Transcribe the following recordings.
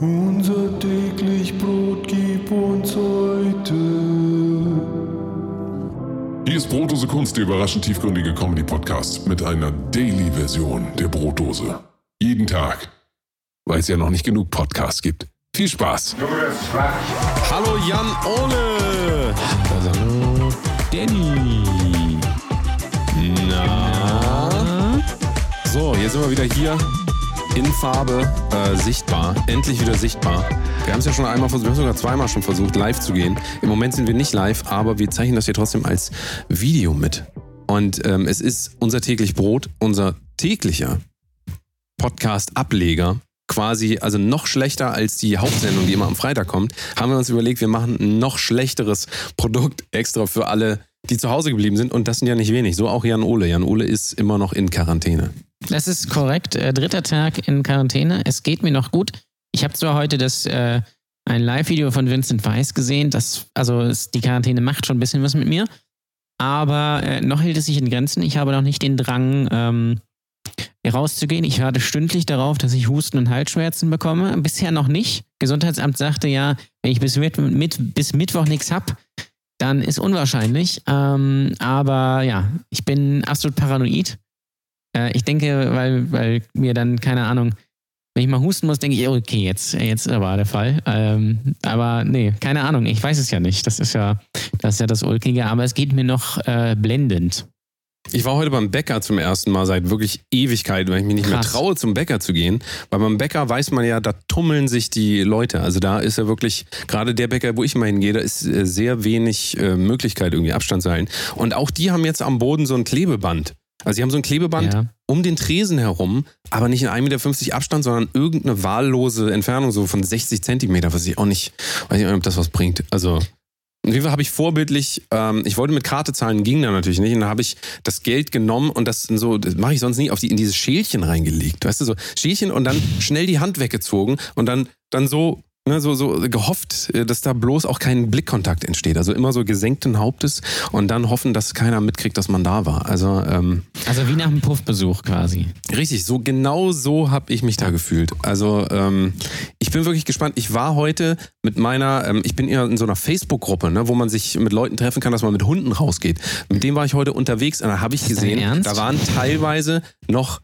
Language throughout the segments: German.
Unser täglich Brot gib uns heute. Hier ist Brotdose Kunst, der überraschend tiefgründige Comedy-Podcast mit einer Daily-Version der Brotdose. Jeden Tag, weil es ja noch nicht genug Podcasts gibt. Viel Spaß! Hallo Jan Ole. Also, hallo Danny. Na? So, jetzt sind wir wieder hier in Farbe äh, sichtbar. Endlich wieder sichtbar. Wir haben es ja schon einmal versucht, wir haben sogar zweimal schon versucht, live zu gehen. Im Moment sind wir nicht live, aber wir zeichnen das hier trotzdem als Video mit. Und ähm, es ist unser täglich Brot, unser täglicher Podcast-Ableger quasi, also noch schlechter als die Hauptsendung, die immer am Freitag kommt, haben wir uns überlegt, wir machen ein noch schlechteres Produkt extra für alle, die zu Hause geblieben sind. Und das sind ja nicht wenig. So auch Jan Ole. Jan Ole ist immer noch in Quarantäne. Das ist korrekt. Äh, dritter Tag in Quarantäne. Es geht mir noch gut. Ich habe zwar heute das äh, ein Live-Video von Vincent Weiss gesehen. Das, also die Quarantäne macht schon ein bisschen was mit mir. Aber äh, noch hält es sich in Grenzen. Ich habe noch nicht den Drang, ähm, rauszugehen. Ich warte stündlich darauf, dass ich Husten und Halsschmerzen bekomme. Bisher noch nicht. Gesundheitsamt sagte ja, wenn ich bis, mit, mit, bis Mittwoch nichts hab, dann ist unwahrscheinlich. Ähm, aber ja, ich bin absolut paranoid. Äh, ich denke, weil, weil mir dann, keine Ahnung, wenn ich mal husten muss, denke ich, okay, jetzt, jetzt war der Fall. Ähm, aber nee, keine Ahnung, ich weiß es ja nicht. Das ist ja das, ist ja das Ulkige, aber es geht mir noch äh, blendend. Ich war heute beim Bäcker zum ersten Mal seit wirklich Ewigkeit, weil ich mich nicht mehr Krass. traue, zum Bäcker zu gehen. Weil beim Bäcker weiß man ja, da tummeln sich die Leute. Also da ist ja wirklich, gerade der Bäcker, wo ich immer hingehe, da ist äh, sehr wenig äh, Möglichkeit, irgendwie Abstand zu halten. Und auch die haben jetzt am Boden so ein Klebeband. Also sie haben so ein Klebeband Ja. um den Tresen herum, aber nicht in 1,50 Meter Abstand, sondern irgendeine wahllose Entfernung, so von 60 Zentimeter, was ich auch nicht, weiß nicht, ob das was bringt. Also auf jeden Fall habe ich vorbildlich, ähm, ich wollte mit Karte zahlen, ging da natürlich nicht. Und da habe ich das Geld genommen und das so, das mache ich sonst nie, auf die, in dieses Schälchen reingelegt. Weißt du, so Schälchen und dann schnell die Hand weggezogen und dann, dann so, ne, so, so gehofft, äh, dass da bloß auch kein Blickkontakt entsteht. Also immer so gesenkten Hauptes und dann hoffen, dass keiner mitkriegt, dass man da war. Also ähm, Also wie nach einem Puffbesuch quasi. Richtig, so genau so habe ich mich da gefühlt. Also ähm, ich bin wirklich gespannt. Ich war heute mit meiner, ähm, ich bin eher in so einer Facebook-Gruppe, ne, wo man sich mit Leuten treffen kann, dass man mit Hunden rausgeht. Mit dem war ich heute unterwegs und da habe ich gesehen, da waren teilweise noch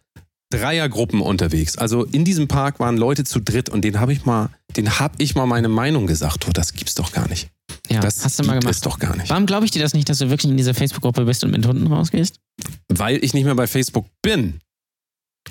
Dreiergruppen unterwegs. Also in diesem Park waren Leute zu dritt und den habe ich mal, den habe ich mal meine Meinung gesagt. Oh, das gibt's doch gar nicht. Ja, das hast du mal gibt gemacht. es doch gar nicht. Warum glaube ich dir das nicht, dass du wirklich in dieser Facebook-Gruppe bist und mit Hunden rausgehst? Weil ich nicht mehr bei Facebook bin.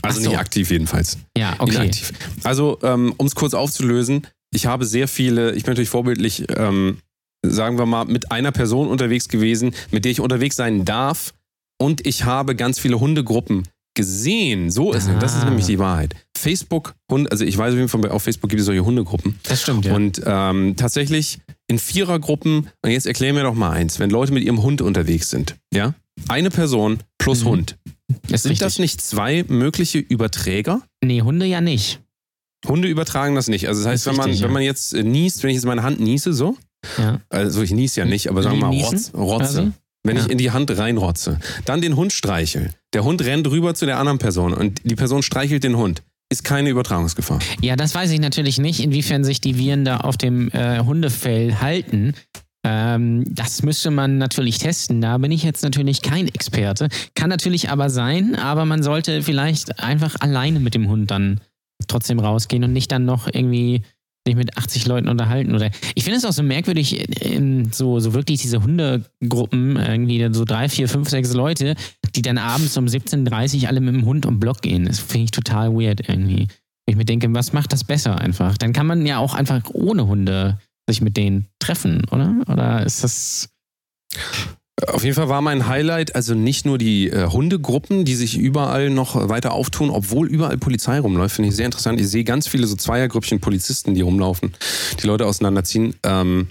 Also so. nicht aktiv jedenfalls. Ja, okay. inaktiv. Also, ähm, um es kurz aufzulösen, ich habe sehr viele, ich bin natürlich vorbildlich, ähm, sagen wir mal, mit einer Person unterwegs gewesen, mit der ich unterwegs sein darf. Und ich habe ganz viele Hundegruppen gesehen. So ist es. Das ist Ah. nämlich die Wahrheit. Facebook, Hund, also ich weiß auf jeden Fall, auf Facebook gibt es solche Hundegruppen. Das stimmt, ja. Und ähm, tatsächlich in Vierergruppen, und jetzt erklär mir doch mal eins, wenn Leute mit ihrem Hund unterwegs sind, ja? Eine Person plus Mhm. Hund. ist Sind richtig. das nicht zwei mögliche Überträger? Nee, Hunde ja nicht. Hunde übertragen das nicht. Also das heißt, Ist wenn man, richtig, wenn man jetzt äh, niest, wenn ich jetzt meine Hand niese, so, Ja. also ich niese ja nicht, aber sagen wir mal Rotz, Rotze. quasi? Wenn Ja. ich in die Hand reinrotze, dann den Hund streichel. Der Hund rennt rüber zu der anderen Person und die Person streichelt den Hund. Ist keine Übertragungsgefahr. Ja, das weiß ich natürlich nicht, inwiefern sich die Viren da auf dem äh, Hundefell halten. Ähm, das müsste man natürlich testen. Da bin ich jetzt natürlich kein Experte. Kann natürlich aber sein, aber man sollte vielleicht einfach alleine mit dem Hund dann trotzdem rausgehen und nicht dann noch irgendwie sich mit 80 Leuten unterhalten oder ich finde es auch so merkwürdig, so, so wirklich diese Hundegruppen, irgendwie so drei, vier, fünf, sechs Leute, die dann abends um 17.30 Uhr alle mit dem Hund um Block gehen. Das finde ich total weird irgendwie. Ich mir denke, was macht das besser einfach? Dann kann man ja auch einfach ohne Hunde sich mit denen treffen, oder? Oder ist das. Auf jeden Fall war mein Highlight also nicht nur die äh, Hundegruppen, die sich überall noch weiter auftun, obwohl überall Polizei rumläuft. Finde ich sehr interessant. Ich sehe ganz viele so Zweiergrüppchen Polizisten, die rumlaufen, die Leute auseinanderziehen. Ähm,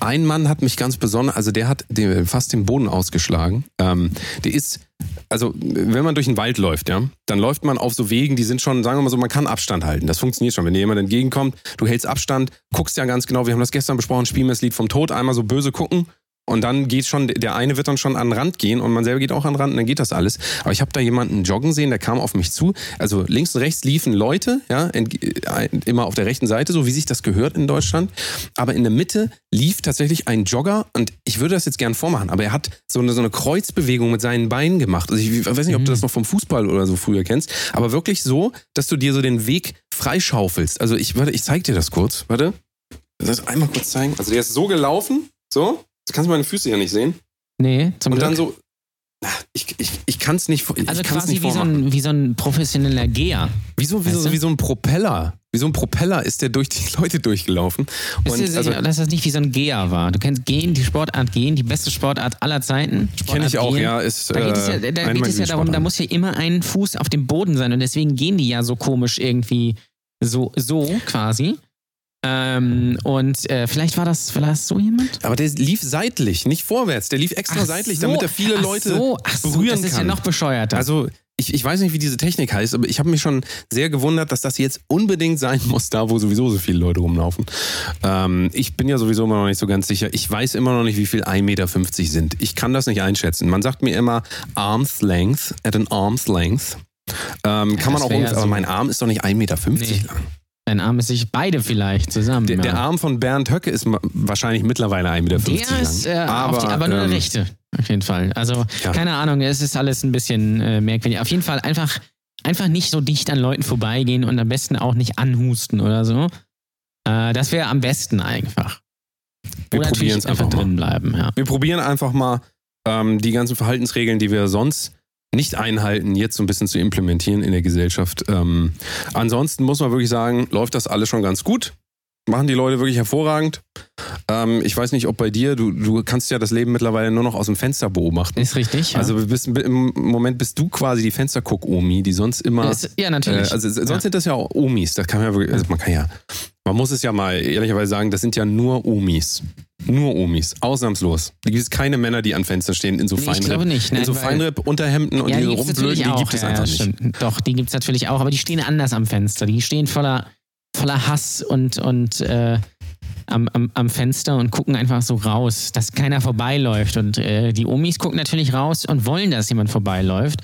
ein Mann hat mich ganz besonders, also der hat den, fast den Boden ausgeschlagen. Ähm, der ist, also wenn man durch den Wald läuft, ja, dann läuft man auf so Wegen, die sind schon, sagen wir mal so, man kann Abstand halten. Das funktioniert schon. Wenn dir jemand entgegenkommt, du hältst Abstand, guckst ja ganz genau, wir haben das gestern besprochen, Spielmesslied vom Tod, einmal so böse gucken Und dann geht schon, der eine wird dann schon an den Rand gehen und man selber geht auch an den Rand und dann geht das alles. Aber ich habe da jemanden joggen sehen, der kam auf mich zu. Also links und rechts liefen Leute, ja, äh, immer auf der rechten Seite, so wie sich das gehört in Deutschland. Aber in der Mitte lief tatsächlich ein Jogger und ich würde das jetzt gern vormachen, aber er hat so eine, so eine Kreuzbewegung mit seinen Beinen gemacht. Also ich weiß nicht, ob du das noch vom Fußball oder so früher kennst, aber wirklich so, dass du dir so den Weg freischaufelst. Also ich, warte, ich zeig dir das kurz. Warte. Das einmal kurz zeigen. Also der ist so gelaufen, so. Du kannst meine Füße ja nicht sehen. Nee, zum Und Glück. dann so. Ich, ich, ich kann es nicht, ich also quasi nicht wie so, ein, wie so ein professioneller Geher. Wie so, wie, Weißt so, du? wie so ein Propeller. Wie so ein Propeller ist der durch die Leute durchgelaufen. Bist du Und also, sicher, dass das nicht wie so ein Geher war? Du kennst Gehen, die Sportart Gehen, die beste Sportart aller Zeiten. kenne ich auch, Gehen. ja. Ist, Da geht es ja, äh, da geht es ja darum, da muss ja immer ein Fuß auf dem Boden sein und deswegen gehen die ja so komisch irgendwie so, so quasi. Ähm, und äh, vielleicht war das, das so jemand? Aber der lief seitlich, nicht vorwärts. Der lief extra Ach seitlich, so, damit er viele ach Leute so, ach so, berühren Das ist kann. ja noch bescheuerter. Also ich, ich weiß nicht, wie diese Technik heißt, aber ich habe mich schon sehr gewundert, dass das jetzt unbedingt sein muss, da wo sowieso so viele Leute rumlaufen. Ähm, ich bin ja sowieso immer noch nicht so ganz sicher. Ich weiß immer noch nicht, wie viel 1,50 Meter sind. Ich kann das nicht einschätzen. Man sagt mir immer Arm's Length, at an Arm's Length. Ähm, kann man das auch ja aber so. mein Arm ist doch nicht 1,50 Meter Nee. lang. Dein Arm ist sich beide vielleicht zusammen. Der, ja. der Arm von Bernd Höcke ist wahrscheinlich mittlerweile 1,50 Meter Der ist äh, aber, die, aber nur der ähm, rechte, auf jeden Fall. Also, Ja. keine Ahnung, es ist alles ein bisschen äh, merkwürdig. Auf jeden Fall einfach, einfach nicht so dicht an Leuten vorbeigehen und am besten auch nicht anhusten oder so. Äh, das wäre am besten einfach. Wir probieren es einfach einfach mal. drin bleiben, ja. Wir probieren einfach mal ähm, die ganzen Verhaltensregeln, die wir sonst nicht einhalten, jetzt so ein bisschen zu implementieren in der Gesellschaft. Ähm, ansonsten muss man wirklich sagen, läuft das alles schon ganz gut. Machen die Leute wirklich hervorragend. Ähm, ich weiß nicht, ob bei dir, du, du kannst ja das Leben mittlerweile nur noch aus dem Fenster beobachten. Ist richtig. Ja. Also bist, im Moment bist du quasi die Fensterguck-Omi, die sonst immer... ist, ja, natürlich. Äh, also sonst Ja. sind das ja auch Omis. Das kann man ja wirklich, also man kann ja, man muss es ja mal ehrlicherweise sagen, das sind ja nur Omis. Nur Omis, ausnahmslos. Da gibt es keine Männer, die an Fenstern stehen in so Nee, ich glaube Feinripp, nicht, in nein, so weil- Feinripp-Unterhemden und ja, die die so rumblöden, die gibt es ja, einfach ja, nicht. Doch, die gibt es natürlich auch, aber die stehen anders am Fenster. Die stehen voller, voller Hass und, und äh, am, am, am Fenster und gucken einfach so raus, dass keiner vorbeiläuft. Und äh, die Omis gucken natürlich raus und wollen, dass jemand vorbeiläuft.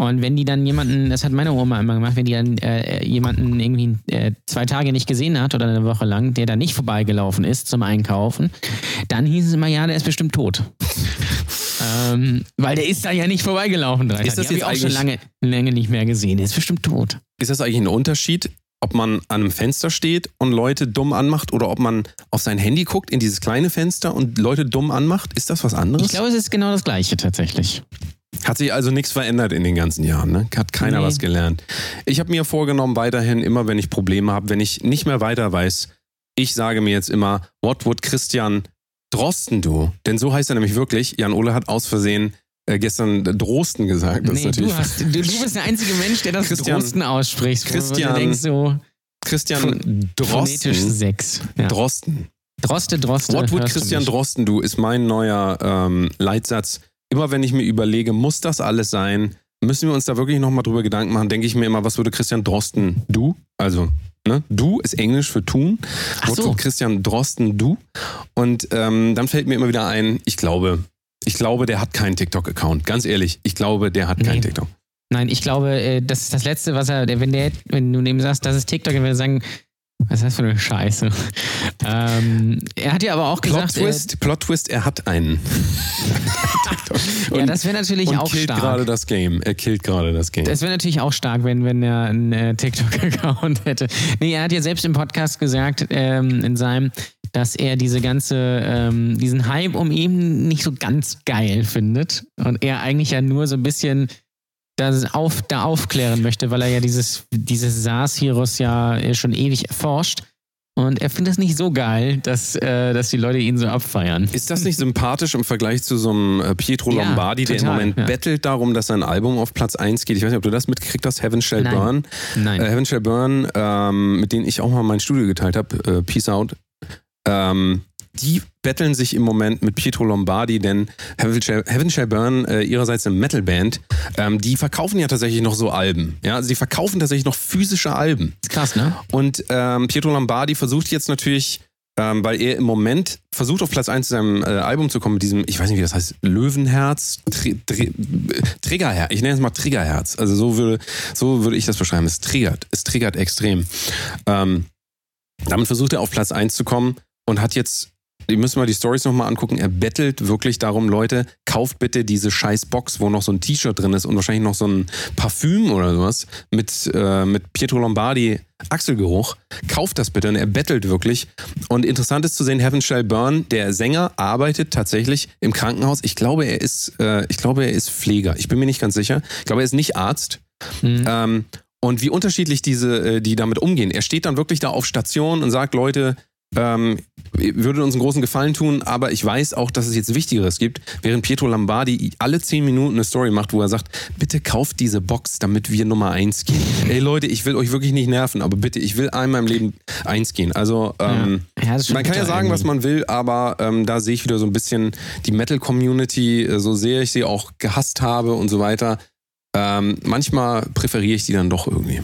Und wenn die dann jemanden, das hat meine Oma immer gemacht, wenn die dann äh, jemanden irgendwie äh, zwei Tage nicht gesehen hat oder eine Woche lang, der da nicht vorbeigelaufen ist zum Einkaufen, dann hieß es immer, ja, der ist bestimmt tot. ähm, weil der ist da ja nicht vorbeigelaufen. Drei Ist das jetzt ich auch schon lange, lange nicht mehr gesehen. Der ist bestimmt tot. Ist das eigentlich ein Unterschied, ob man an einem Fenster steht und Leute dumm anmacht oder ob man auf sein Handy guckt in dieses kleine Fenster und Leute dumm anmacht? Ist das was anderes? Ich glaube, es ist genau das Gleiche tatsächlich. Hat sich also nichts verändert in den ganzen Jahren, ne? Hat keiner Nee. was gelernt. Ich habe mir vorgenommen, weiterhin immer, wenn ich Probleme habe, wenn ich nicht mehr weiter weiß, ich sage mir jetzt immer, what would Christian Drosten do? Denn so heißt er nämlich wirklich. Jan Ole hat aus Versehen äh, gestern Drosten gesagt. Das Nee, natürlich du, hast, du, du bist der einzige Mensch, der das Christian- Drosten ausspricht. Christian- denkst so Christian Drosten. sechs. Ja. Drosten. Droste, Droste. What would Christian. Drosten do ist mein neuer ähm, Leitsatz. Immer wenn ich mir überlege, muss das alles sein? Müssen wir uns da wirklich nochmal drüber Gedanken machen? Denke ich mir immer, was würde Christian Drosten do? Also, ne? Do ist Englisch für tun. Ach so. would Christian Drosten do? Und ähm, dann fällt mir immer wieder ein, ich glaube, ich glaube, der hat keinen TikTok-Account. Ganz ehrlich, ich glaube, der hat keinen Nee. TikTok. Nein, ich glaube, äh, das ist das Letzte, was er, wenn der, wenn du dem sagst, das ist TikTok, dann würde er sagen, was ist das für eine Scheiße? ähm, er hat ja aber auch Plot gesagt, Twist, Plot Twist, er hat einen. ja, das wäre natürlich und auch killt stark. gerade das Game. Er killt gerade das Game. Das wäre natürlich auch stark, wenn, wenn er einen äh, TikTok-Account hätte. Nee, er hat ja selbst im Podcast gesagt, ähm, in seinem, dass er diese ganze, ähm, diesen Hype um ihn nicht so ganz geil findet. Und er eigentlich ja nur so ein bisschen das auf, da aufklären möchte, weil er ja dieses, dieses SARS-Virus ja äh, schon ewig erforscht. Und er findet es nicht so geil, dass, äh, dass die Leute ihn so abfeiern. Ist das nicht sympathisch im Vergleich zu so einem äh, Pietro Ja, Lombardi, der im total, Moment ja. bettelt darum, dass sein Album auf Platz 1 geht? Ich weiß nicht, ob du das mitgekriegt hast, Heaven Shall Nein. Burn. Nein. Äh, Heaven Shall Burn, ähm, mit denen ich auch mal mein Studio geteilt habe, äh, Peace Out. Ähm, die betteln sich im Moment mit Pietro Lombardi, denn Heaven Shall, Heaven Shall Burn, äh, ihrerseits eine Metalband, ähm, die verkaufen ja tatsächlich noch so Alben. Ja, also die verkaufen tatsächlich noch physische Alben. ist krass, ne? Und ähm, Pietro Lombardi versucht jetzt natürlich ähm, weil er im Moment versucht auf Platz 1 zu seinem äh, Album zu kommen mit diesem, ich weiß nicht wie das heißt, Löwenherz, Tri Tri Triggerherz, ich nenne es mal Triggerherz. Also so würde, so würde ich das beschreiben. Es triggert, es triggert extrem. Ähm, damit versucht er auf Platz 1 zu kommen und hat jetzt Ihr müsst mal die Stories nochmal angucken. Er bettelt wirklich darum, Leute, kauft bitte diese scheiß Box, wo noch so ein T-Shirt drin ist und wahrscheinlich noch so ein Parfüm oder sowas mit, äh, mit Pietro Lombardi Achselgeruch. Kauft das bitte und er bettelt wirklich. Und interessant ist zu sehen, Heaven Shall Burn, der Sänger, arbeitet tatsächlich im Krankenhaus. Ich glaube, er ist, äh, ich glaube, er ist Pfleger. Ich bin mir nicht ganz sicher. Ich glaube, er ist nicht Arzt. Mhm. Ähm, und wie unterschiedlich diese, äh, die damit umgehen. Er steht dann wirklich da auf Station und sagt, Leute, ähm, würde uns einen großen Gefallen tun, aber ich weiß auch, dass es jetzt Wichtigeres gibt, während Pietro Lombardi alle zehn Minuten eine Story macht, wo er sagt, bitte kauft diese Box, damit wir Nummer eins gehen. Ey Leute, ich will euch wirklich nicht nerven, aber bitte, ich will einmal im Leben eins gehen. Also ähm, ja. Ja, man kann ja sagen, was man will, aber ähm, da sehe ich wieder so ein bisschen die Metal-Community, äh, so sehr ich sie auch gehasst habe und so weiter. Ähm, manchmal präferiere ich die dann doch irgendwie.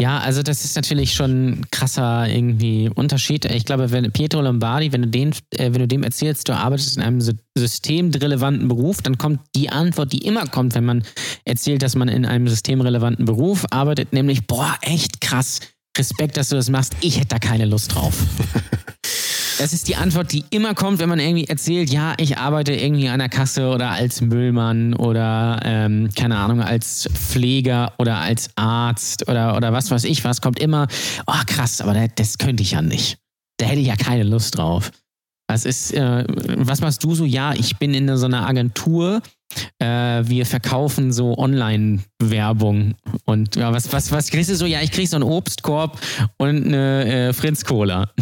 Ja, also das ist natürlich schon ein krasser irgendwie Unterschied. Ich glaube, wenn Pietro Lombardi, wenn du, den, äh, wenn du dem erzählst, du arbeitest in einem systemrelevanten Beruf, dann kommt die Antwort, die immer kommt, wenn man erzählt, dass man in einem systemrelevanten Beruf arbeitet, nämlich, boah, echt krass, Respekt, dass du das machst, ich hätte da keine Lust drauf. Das ist die Antwort, die immer kommt, wenn man irgendwie erzählt, ja, ich arbeite irgendwie an der Kasse oder als Müllmann oder ähm, keine Ahnung, als Pfleger oder als Arzt oder, oder was weiß ich was, kommt immer, oh krass, aber das, könnte ich ja nicht. Da hätte ich ja keine Lust drauf. Was ist, äh, was machst du so? Ja, ich bin in so einer Agentur. Äh, wir verkaufen so Online-Werbung. Und ja, was, was, was kriegst du so? Ja, ich krieg so einen Obstkorb und eine äh, Fritz-Cola.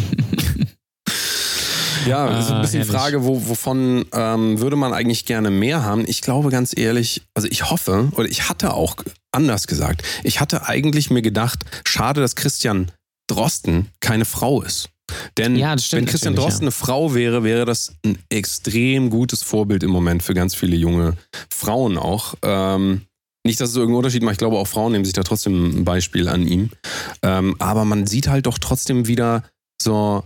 Ja, das ist ein bisschen die ah, Frage, wo, wovon ähm, würde man eigentlich gerne mehr haben? Ich glaube ganz ehrlich, also ich hoffe, oder ich hatte auch anders gesagt, ich hatte eigentlich mir gedacht, schade, dass Christian Drosten keine Frau ist. Denn ja, wenn Christian Drosten ja. eine Frau wäre, wäre das ein extrem gutes Vorbild im Moment für ganz viele junge Frauen auch. Ähm, nicht, dass es irgendeinen Unterschied macht. Ich glaube, auch Frauen nehmen sich da trotzdem ein Beispiel an ihm. Ähm, aber man sieht halt doch trotzdem wieder so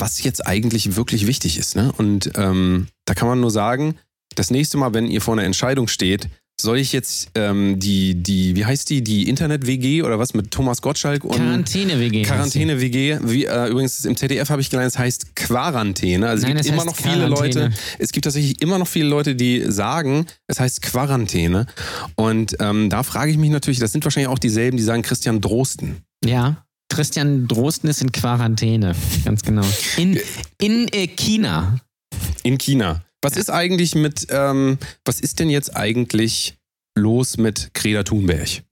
was jetzt eigentlich wirklich wichtig ist. Ne? Und ähm, da kann man nur sagen, das nächste Mal, wenn ihr vor einer Entscheidung steht, soll ich jetzt ähm, die, die, wie heißt die, die Internet-WG oder was mit Thomas Gottschalk und Quarantäne-WG. Quarantäne-WG. Wie, äh, übrigens im ZDF habe ich gelernt, es heißt Quarantäne. Also Nein, es gibt immer noch viele Leute, es gibt tatsächlich immer noch viele Leute, die sagen, es heißt Quarantäne. Und ähm, da frage ich mich natürlich, das sind wahrscheinlich auch dieselben, die sagen Christian Drosten. Ja. Christian Drosten ist in Quarantäne, ganz genau. In, in äh, China. In China. Was ja. ist eigentlich mit, ähm, was ist denn jetzt eigentlich los mit Greta Thunberg?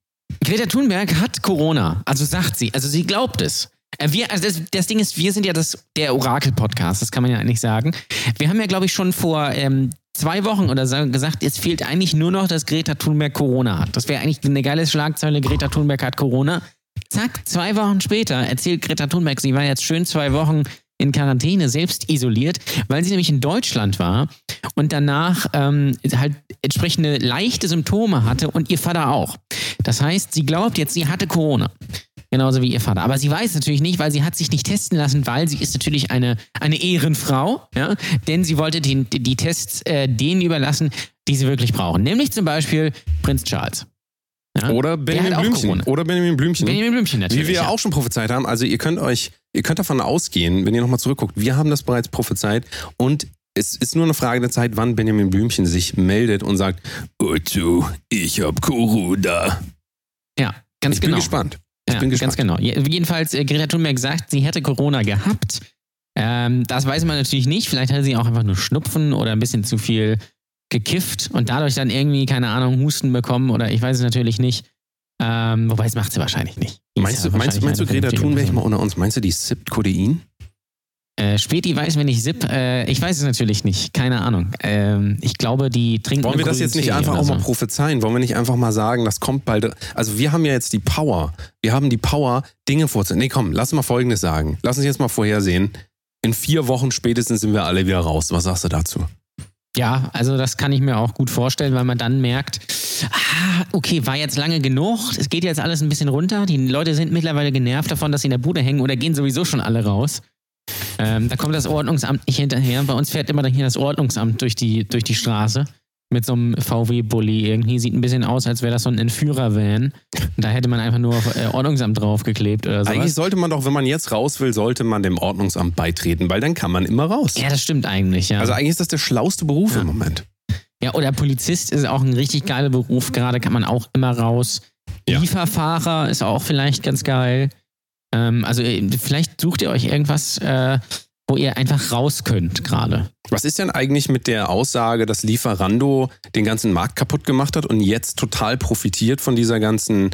Greta Thunberg hat Corona, also sagt sie, also sie glaubt es. Äh, wir, also das, das, Ding ist, wir sind ja das, der Orakel-Podcast, das kann man ja eigentlich sagen. Wir haben ja, glaube ich, schon vor ähm, zwei Wochen oder so gesagt, es fehlt eigentlich nur noch, dass Greta Thunberg Corona hat. Das wäre eigentlich eine geile Schlagzeile, Greta Thunberg hat Corona. Zack, zwei Wochen später erzählt Greta Thunberg, sie war jetzt schön zwei Wochen in Quarantäne, selbst isoliert, weil sie nämlich in Deutschland war und danach ähm, halt entsprechende leichte Symptome hatte und ihr Vater auch. Das heißt, sie glaubt jetzt, sie hatte Corona. Genauso wie ihr Vater. Aber sie weiß natürlich nicht, weil sie hat sich nicht testen lassen, weil sie ist natürlich eine, eine Ehrenfrau, ja, denn sie wollte die, die Tests äh, denen überlassen, die sie wirklich brauchen. Nämlich zum Beispiel Prinz Charles. Ja? Oder Benjamin Blümchen. Oder Benjamin Blümchen. Benjamin Blümchen natürlich. Wie wir ja. auch schon prophezeit haben. Also ihr könnt euch, ihr könnt davon ausgehen, wenn ihr nochmal zurückguckt, wir haben das bereits prophezeit und es ist nur eine Frage der Zeit, wann Benjamin Blümchen sich meldet und sagt, Otto, ich hab Corona. Ja, ganz ich genau. Bin gespannt. Ich ja, bin gespannt. Ganz genau. Jedenfalls, äh, Greta Thunberg sagt, sie hätte Corona gehabt. Ähm, das weiß man natürlich nicht. Vielleicht hatte sie auch einfach nur Schnupfen oder ein bisschen zu viel gekifft und dadurch dann irgendwie, keine Ahnung, Husten bekommen oder ich weiß es natürlich nicht. Ähm, wobei es macht sie wahrscheinlich nicht. Meinst, ja du, meinst, meinst du, Greta Thunberg mal unter uns, meinst du, die sippt Codein? Äh, Späti weiß, wenn ich sipp. Äh, ich weiß es natürlich nicht. Keine Ahnung. Ähm, ich glaube, die trinken. Wollen wir das jetzt nicht einfach auch so. mal prophezeien? Wollen wir nicht einfach mal sagen, das kommt bald. Also, wir haben ja jetzt die Power. Wir haben die Power, Dinge vorzunehmen. Nee, komm, lass mal Folgendes sagen. Lass uns jetzt mal vorhersehen. In vier Wochen spätestens sind wir alle wieder raus. Was sagst du dazu? Ja, also das kann ich mir auch gut vorstellen, weil man dann merkt, ah, okay, war jetzt lange genug, es geht jetzt alles ein bisschen runter, die Leute sind mittlerweile genervt davon, dass sie in der Bude hängen oder gehen sowieso schon alle raus. Ähm, da kommt das Ordnungsamt nicht hinterher. Bei uns fährt immer hier das Ordnungsamt durch die, durch die Straße mit so einem VW-Bully irgendwie. Sieht ein bisschen aus, als wäre das so ein Entführer-Van. Da hätte man einfach nur äh, Ordnungsamt draufgeklebt oder so. Eigentlich sollte man doch, wenn man jetzt raus will, sollte man dem Ordnungsamt beitreten, weil dann kann man immer raus. Ja, das stimmt eigentlich, ja. Also eigentlich ist das der schlauste Beruf Ja. im Moment. Ja, oder Polizist ist auch ein richtig geiler Beruf. Gerade kann man auch immer raus. Ja. Lieferfahrer ist auch vielleicht ganz geil. Ähm, also äh, vielleicht sucht ihr euch irgendwas, äh, wo ihr einfach raus könnt gerade. Was ist denn eigentlich mit der Aussage, dass Lieferando den ganzen Markt kaputt gemacht hat und jetzt total profitiert von dieser ganzen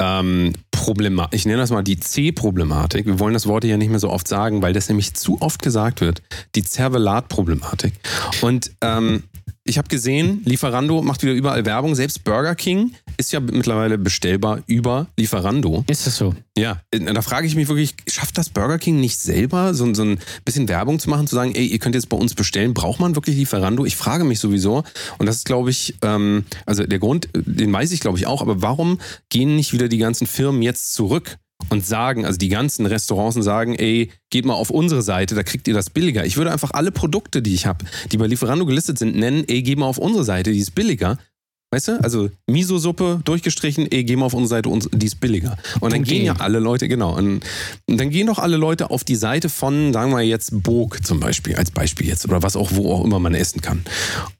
ähm, Problematik? Ich nenne das mal die C-Problematik. Wir wollen das Wort hier nicht mehr so oft sagen, weil das nämlich zu oft gesagt wird. Die Zervelat-Problematik. Und ähm, ich habe gesehen, Lieferando macht wieder überall Werbung. Selbst Burger King ist ja mittlerweile bestellbar über Lieferando. Ist das so? Ja, da frage ich mich wirklich, schafft das Burger King nicht selber, so, so ein bisschen Werbung zu machen, zu sagen, ey, ihr könnt jetzt bei uns bestellen, braucht man wirklich Lieferando? Ich frage mich sowieso. Und das ist, glaube ich, ähm, also der Grund, den weiß ich, glaube ich, auch, aber warum gehen nicht wieder die ganzen Firmen jetzt zurück? Und sagen, also die ganzen Restaurants sagen, ey, geht mal auf unsere Seite, da kriegt ihr das billiger. Ich würde einfach alle Produkte, die ich habe, die bei Lieferando gelistet sind, nennen, ey, geh mal auf unsere Seite, die ist billiger. Weißt du? Also Miso-Suppe durchgestrichen, ey, geh mal auf unsere Seite, uns- die ist billiger. Und dann Punkt gehen ja alle Leute, genau. Und, und dann gehen doch alle Leute auf die Seite von, sagen wir jetzt, Burg zum Beispiel, als Beispiel jetzt, oder was auch, wo auch immer man essen kann.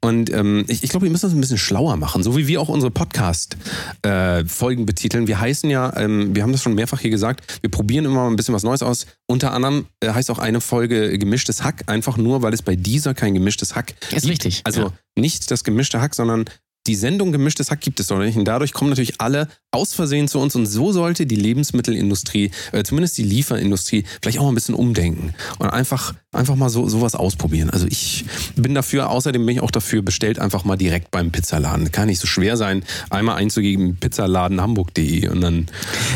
Und ähm, ich, ich glaube, wir müssen das ein bisschen schlauer machen, so wie wir auch unsere Podcast-Folgen betiteln. Wir heißen ja, ähm, wir haben das schon mehrfach hier gesagt, wir probieren immer mal ein bisschen was Neues aus. Unter anderem äh, heißt auch eine Folge gemischtes Hack, einfach nur, weil es bei dieser kein gemischtes Hack Ist richtig. also Ja. nicht das gemischte Hack, sondern die Sendung gemischtes Hack gibt es doch nicht. Und dadurch kommen natürlich alle aus Versehen zu uns. Und so sollte die Lebensmittelindustrie, äh, zumindest die Lieferindustrie, vielleicht auch mal ein bisschen umdenken. Und einfach, einfach mal so sowas ausprobieren. Also ich bin dafür, außerdem bin ich auch dafür, bestellt einfach mal direkt beim Pizzaladen. Kann nicht so schwer sein, einmal einzugeben, pizzaladen hamburg.de und dann.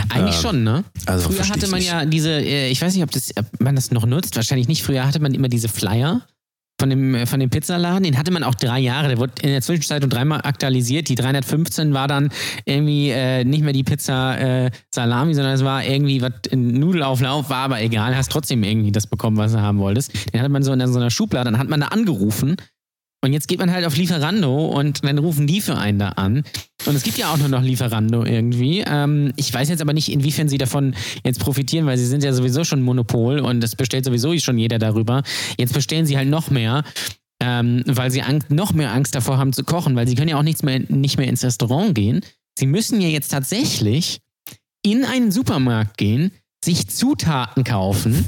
Eigentlich äh, schon, ne? also früher hatte man nicht. ja diese, äh, ich weiß nicht, ob, das, ob man das noch nutzt, wahrscheinlich nicht. Früher hatte man immer diese Flyer von dem, äh, von dem Pizzaladen. Den hatte man auch drei Jahre. Der wurde in der Zwischenzeit um dreimal aktualisiert. Die 315 war dann irgendwie äh, nicht mehr die Pizza äh, Salami, sondern es war irgendwie was Nudelauflauf, war aber egal. Hast trotzdem irgendwie das bekommen, was du haben wolltest. Den hatte man so in so einer Schublade. Dann hat man da angerufen. Und jetzt geht man halt auf Lieferando und dann rufen die für einen da an. Und es gibt ja auch nur noch Lieferando irgendwie. Ähm, ich weiß jetzt aber nicht, inwiefern sie davon jetzt profitieren, weil sie sind ja sowieso schon Monopol und das bestellt sowieso schon jeder darüber. Jetzt bestellen sie halt noch mehr, ähm, weil sie Angst, noch mehr Angst davor haben zu kochen, weil sie können ja auch nichts mehr, nicht mehr ins Restaurant gehen. Sie müssen ja jetzt tatsächlich in einen Supermarkt gehen, sich Zutaten kaufen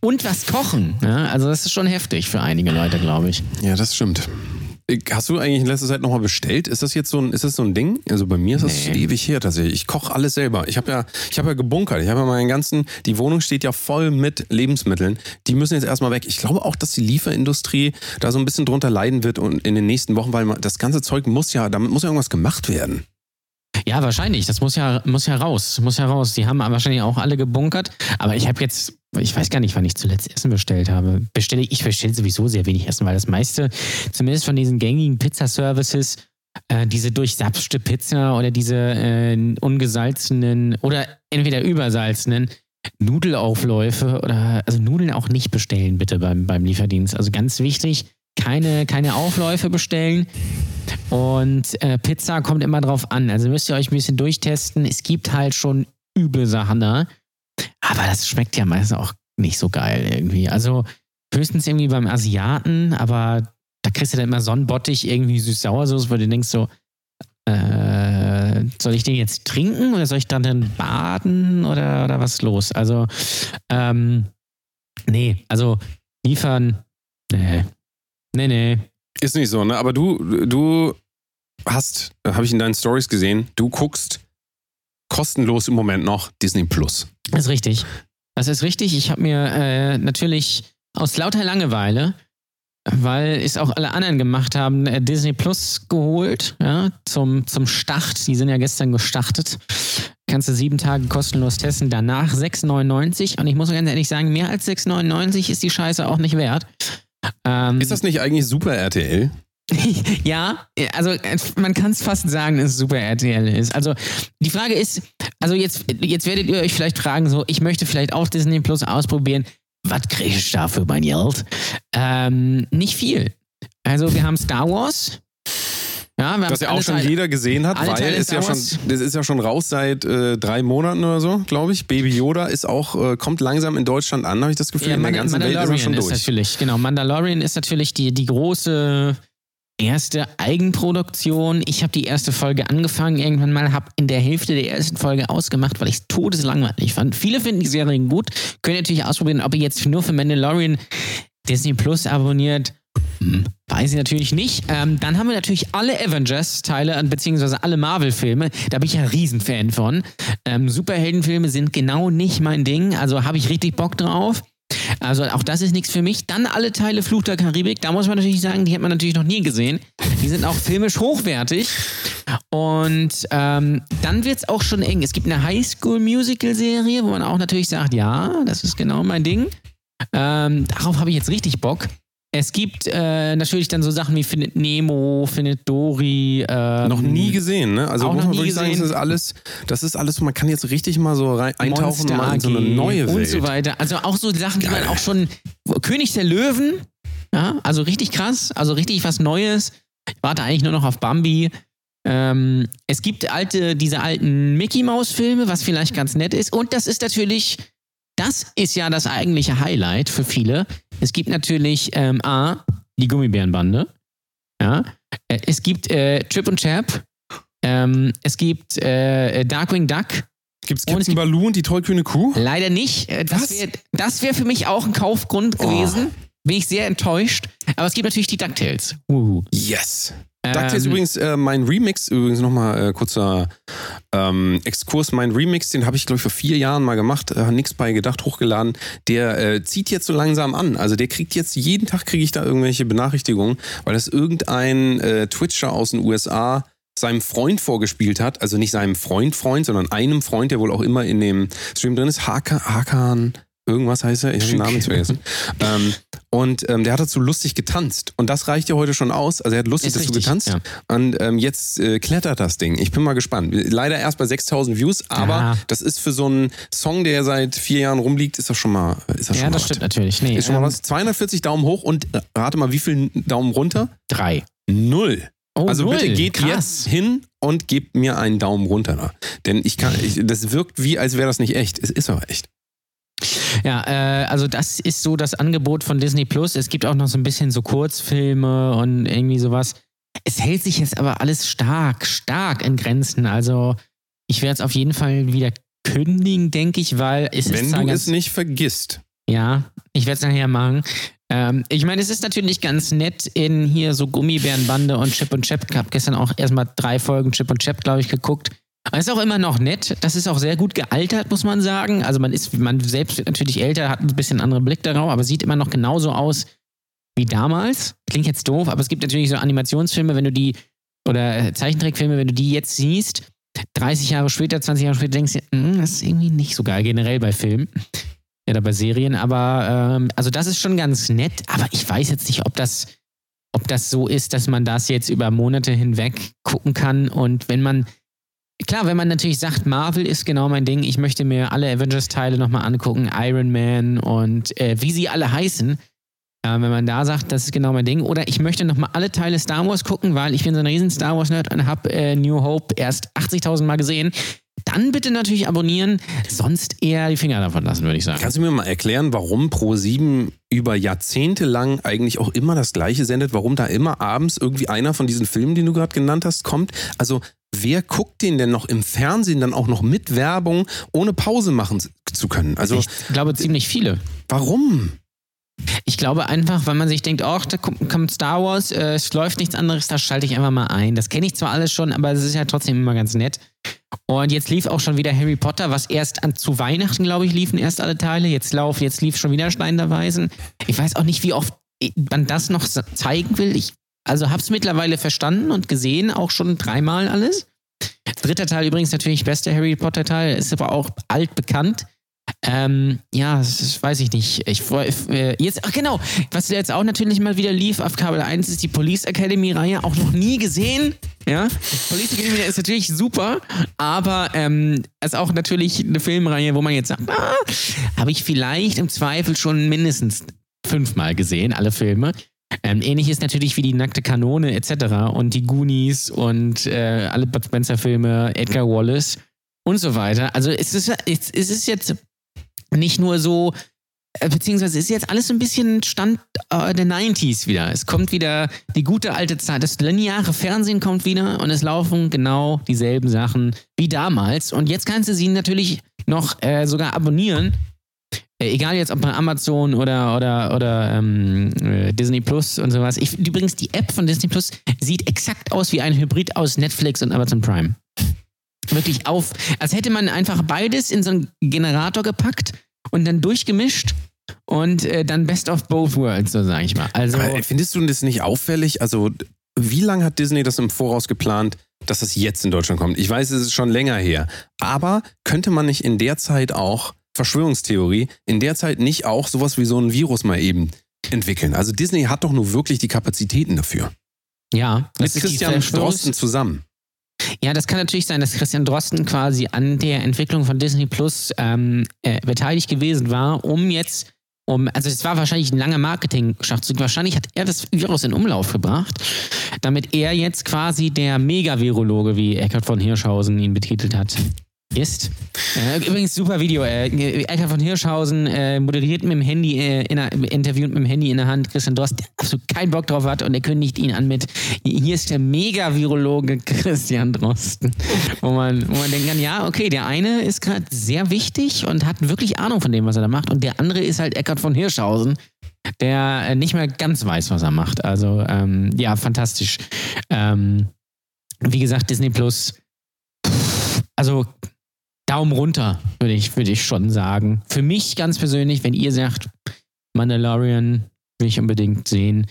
und was kochen. Ja, also das ist schon heftig für einige Leute, glaube ich. Ja, das stimmt. Hast du eigentlich in letzter Zeit nochmal bestellt? Ist das jetzt so ein, ist das so ein Ding? Also bei mir ist das Nee. ewig her tatsächlich. Ich koche alles selber. Ich habe ja, ich habe ja gebunkert. Ich habe ja meinen ganzen, die Wohnung steht ja voll mit Lebensmitteln. Die müssen jetzt erstmal weg. Ich glaube auch, dass die Lieferindustrie da so ein bisschen drunter leiden wird und in den nächsten Wochen, weil das ganze Zeug muss ja, damit muss ja irgendwas gemacht werden. Ja, wahrscheinlich. Das muss ja, muss ja raus. Muss ja raus. Die haben wahrscheinlich auch alle gebunkert. Aber ich habe jetzt, ich weiß gar nicht, wann ich zuletzt Essen bestellt habe. Bestelle ich bestelle sowieso sehr wenig Essen, weil das meiste, zumindest von diesen gängigen Pizzaservices, äh, diese durchsapschte Pizza oder diese äh, ungesalzenen oder entweder übersalzenen Nudelaufläufe oder also Nudeln auch nicht bestellen, bitte beim, beim Lieferdienst. Also ganz wichtig, keine, keine Aufläufe bestellen. Und äh, Pizza kommt immer drauf an. Also müsst ihr euch ein bisschen durchtesten. Es gibt halt schon üble Sachen da. Aber das schmeckt ja meistens auch nicht so geil irgendwie. Also höchstens irgendwie beim Asiaten, aber da kriegst du dann immer Sonnenbottich, irgendwie süß-sauersoße, wo du denkst so, äh, soll ich den jetzt trinken oder soll ich dann, dann baden oder, oder was los? Also, ähm, nee, also liefern, nee, nee, nee. Ist nicht so, ne? Aber du, du hast, habe ich in deinen Stories gesehen, du guckst kostenlos im Moment noch Disney Plus. Das ist richtig. Das ist richtig. Ich habe mir äh, natürlich aus lauter Langeweile, weil es auch alle anderen gemacht haben, äh, Disney Plus geholt, ja, zum, zum Start. Die sind ja gestern gestartet. Kannst du sieben Tage kostenlos testen, danach 6,99. Und ich muss ganz ehrlich sagen, mehr als 6,99 ist die Scheiße auch nicht wert. Ähm, Ist das nicht eigentlich super RTL? ja, also äh, man kann es fast sagen, dass es super RTL ist. Also die Frage ist, also jetzt, jetzt werdet ihr euch vielleicht fragen, so, ich möchte vielleicht auch Disney Plus ausprobieren. was kriege ich dafür mein Geld? Ähm, nicht viel. Also wir haben Star Wars. Ja, wir Das ja auch schon Teile- jeder gesehen hat, weil ist ja schon, das ist ja schon raus seit äh, drei Monaten oder so, glaube ich. Baby Yoda ist auch, äh, kommt langsam in Deutschland an, habe ich das Gefühl. Ja, in der ganzen Welt ist er schon ist, durch. natürlich, genau. Mandalorian ist natürlich die, die große erste Eigenproduktion. Ich habe die erste Folge angefangen irgendwann mal, habe in der Hälfte der ersten Folge ausgemacht, weil ich es todeslangweilig fand. Viele finden die Serie gut, können natürlich ausprobieren, ob ihr jetzt nur für Mandalorian Disney Plus abonniert. Hm, weiß ich natürlich nicht. Ähm, dann haben wir natürlich alle Avengers-Teile, beziehungsweise alle Marvel-Filme. Da bin ich ja Riesenfan von. Ähm, Superheldenfilme sind genau nicht mein Ding, also habe ich richtig Bock drauf. Also auch das ist nichts für mich. Dann alle Teile Fluch der Karibik. Da muss man natürlich sagen, die hat man natürlich noch nie gesehen. Die sind auch filmisch hochwertig. Und ähm, dann wird es auch schon eng. Es gibt eine Highschool-Musical-Serie, wo man auch natürlich sagt, ja, das ist genau mein Ding. Ähm, darauf habe ich jetzt richtig Bock. Es gibt äh, natürlich dann so Sachen wie Findet Nemo, Findet Dory. Ähm, Noch nie gesehen, ne? Also Auch muss noch man nie wirklich sagen, das gesehen. ist alles, das ist alles, man kann jetzt richtig mal so rein, eintauchen Monster mal in so eine neue und Welt. so weiter. Also auch so Sachen, die Geil. man auch schon König der Löwen, ja, also richtig krass, also richtig was Neues. Ich warte eigentlich nur noch auf Bambi. Ähm, es gibt alte, diese alten Mickey Maus Filme, was vielleicht ganz nett ist. Und das ist natürlich, das ist ja das eigentliche Highlight für viele. Es gibt natürlich ähm, A, die Gummibärenbande. Ja. Äh, Es gibt äh, Chip und Chap. Ähm, es gibt äh, Darkwing Duck. Gibt's es Captain Baloo und die tollkühne Kuh? Leider nicht. Äh, Das wäre wär für mich auch ein Kaufgrund gewesen. Bin ich sehr enttäuscht. Aber es gibt natürlich die DuckTales. Uhu. Yes. DuckTales Ähm, übrigens, äh, mein Remix, übrigens nochmal äh, kurzer ähm, Exkurs, mein Remix, den habe ich, glaube ich, vor vier Jahren mal gemacht, äh, nix bei gedacht, hochgeladen. Der äh, zieht jetzt so langsam an. Also der kriegt jetzt, jeden Tag kriege ich da irgendwelche Benachrichtigungen, weil das irgendein äh, Twitcher aus den USA seinem Freund vorgespielt hat, also nicht seinem Freund Freund, sondern einem Freund, der wohl auch immer in dem Stream drin ist, Hakan, Hakan irgendwas heißt er, ich habe den Namen vergessen. ähm, und ähm, der hat dazu lustig getanzt. Und das reicht ja heute schon aus. Also er hat lustig Ist dazu richtig, getanzt. ja. Und ähm, jetzt äh, klettert das Ding. Ich bin mal gespannt. Leider erst bei 6000 Views, aber Ja. das ist für so einen Song, der seit vier Jahren rumliegt, ist das schon mal, ist das schon Ja, mal das was. stimmt natürlich. Nee, Ist schon mal ähm, was. 240 Daumen hoch und äh, rate mal, wie viel Daumen runter? Drei. Null. Oh, Also null. bitte geht Krass. jetzt hin und gebt mir einen Daumen runter da. Denn ich kann, ich, das wirkt wie, als wäre das nicht echt. Es ist aber echt. Ja, äh, also das ist so das Angebot von Disney Plus. Es gibt auch noch so ein bisschen so Kurzfilme und irgendwie sowas. Es hält sich jetzt aber alles stark, stark in Grenzen. Also ich werde es auf jeden Fall wieder kündigen, denke ich, weil es ist Wenn du es nicht vergisst. Ja, ich werde es nachher machen. Ähm, ich meine, es ist natürlich ganz nett in hier so Gummibärenbande und Chip und Chap. Ich habe gestern auch erstmal drei Folgen Chip und Chap, glaube ich, geguckt. Aber ist auch immer noch nett. Das ist auch sehr gut gealtert, muss man sagen. Also man ist, man selbst wird natürlich älter, hat ein bisschen anderen Blick darauf, aber sieht immer noch genauso aus wie damals. Klingt jetzt doof, aber es gibt natürlich so Animationsfilme, wenn du die, oder äh, Zeichentrickfilme, wenn du die jetzt siehst, 30 Jahre später, 20 Jahre später, denkst du, "Hm, das ist irgendwie nicht so geil, generell bei Filmen. Oder bei Serien, aber ähm, also das ist schon ganz nett, aber ich weiß jetzt nicht, ob das, ob das so ist, dass man das jetzt über Monate hinweg gucken kann. Und wenn man, klar, wenn man natürlich sagt, Marvel ist genau mein Ding, ich möchte mir alle Avengers-Teile nochmal angucken, Iron Man und äh, wie sie alle heißen. Äh, wenn man da sagt, das ist genau mein Ding. Oder ich möchte nochmal alle Teile Star Wars gucken, weil ich bin so ein riesen Star Wars-Nerd und habe äh, New Hope erst 80.000 Mal gesehen. Dann bitte natürlich abonnieren, sonst eher die Finger davon lassen, würde ich sagen. Kannst du mir mal erklären, warum Pro7 über Jahrzehnte lang eigentlich auch immer das Gleiche sendet? Warum da immer abends irgendwie einer von diesen Filmen, den du gerade genannt hast, kommt? Also, wer guckt den denn noch im Fernsehen dann auch noch mit Werbung, ohne Pause machen zu können? Also, ich glaube ziemlich viele. warum? Ich glaube einfach, weil man sich denkt, ach, da kommt Star Wars, äh, es läuft nichts anderes, da schalte ich einfach mal ein. Das kenne ich zwar alles schon, aber es ist ja trotzdem immer ganz nett. Und jetzt lief auch schon wieder Harry Potter, was erst an, zu Weihnachten, glaube ich, liefen erst alle Teile. Jetzt lauf, jetzt lief schon wieder Stein der Weisen. Ich weiß auch nicht, wie oft man das noch zeigen will. Ich also hab's mittlerweile verstanden und gesehen, auch schon dreimal alles. Dritter Teil übrigens natürlich bester Harry Potter Teil, ist aber auch altbekannt. Ähm, ja, das weiß ich nicht. Ich, äh, jetzt, ach genau, was jetzt auch natürlich mal wieder lief auf Kabel 1 ist die Police Academy-Reihe, auch noch nie gesehen. Ja, Police Academy ist natürlich super, aber ähm, ist auch natürlich eine Filmreihe, wo man jetzt sagt, ah, habe ich vielleicht im Zweifel schon mindestens fünfmal gesehen, alle Filme. Ähm, ähnlich ist natürlich wie die nackte Kanone etc. und die Goonies und äh, alle Bud Spencer-Filme, Edgar Wallace und so weiter. Also es ist, es ist jetzt nicht nur so, äh, beziehungsweise ist jetzt alles so ein bisschen Stand äh, der 90s wieder. Es kommt wieder die gute alte Zeit, das lineare Fernsehen kommt wieder und es laufen genau dieselben Sachen wie damals. Und jetzt kannst du sie natürlich noch äh, sogar abonnieren. Äh, Egal jetzt ob bei Amazon oder, oder, oder ähm, äh, Disney Plus und sowas. Ich, übrigens, die App von Disney Plus sieht exakt aus wie ein Hybrid aus Netflix und Amazon Prime. Wirklich auf, als hätte man einfach beides in so einen Generator gepackt und dann durchgemischt und äh, dann Best of Both Worlds, so sage ich mal. Also, Aber findest du das nicht auffällig? Also, wie lange hat Disney das im Voraus geplant, dass das jetzt in Deutschland kommt? Ich weiß, es ist schon länger her. Aber könnte man nicht in der Zeit auch, Verschwörungstheorie, in der Zeit nicht auch sowas wie so ein Virus mal eben entwickeln? Also, Disney hat doch nur wirklich die Kapazitäten dafür. ja, Mit Christian Drosten zusammen. Ja, das kann natürlich sein, dass Christian Drosten quasi an der Entwicklung von Disney Plus ähm, äh, beteiligt gewesen war, um jetzt, um, also es war wahrscheinlich ein langer Marketing-Schachzug. Wahrscheinlich hat er das Virus in Umlauf gebracht, damit er jetzt quasi der Mega-Virologe, wie Eckhard von Hirschhausen ihn betitelt hat. Ist. Äh, übrigens, super Video. Äh, Eckhard von Hirschhausen äh, moderiert mit dem Handy, äh, in der, interviewt mit dem Handy in der Hand Christian Drosten, der absolut keinen Bock drauf hat und er kündigt ihn an mit: Hier ist der Mega-Virologe Christian Drosten. Wo man, wo man denken kann: Ja, okay, der eine ist gerade sehr wichtig und hat wirklich Ahnung von dem, was er da macht und der andere ist halt Eckhard von Hirschhausen, der äh, nicht mehr ganz weiß, was er macht. Also, ähm, ja, fantastisch. Ähm, wie gesagt, Disney Plus. Also, Daumen runter, würde ich, würde ich schon sagen. Für mich ganz persönlich, wenn ihr sagt, Mandalorian will ich unbedingt sehen,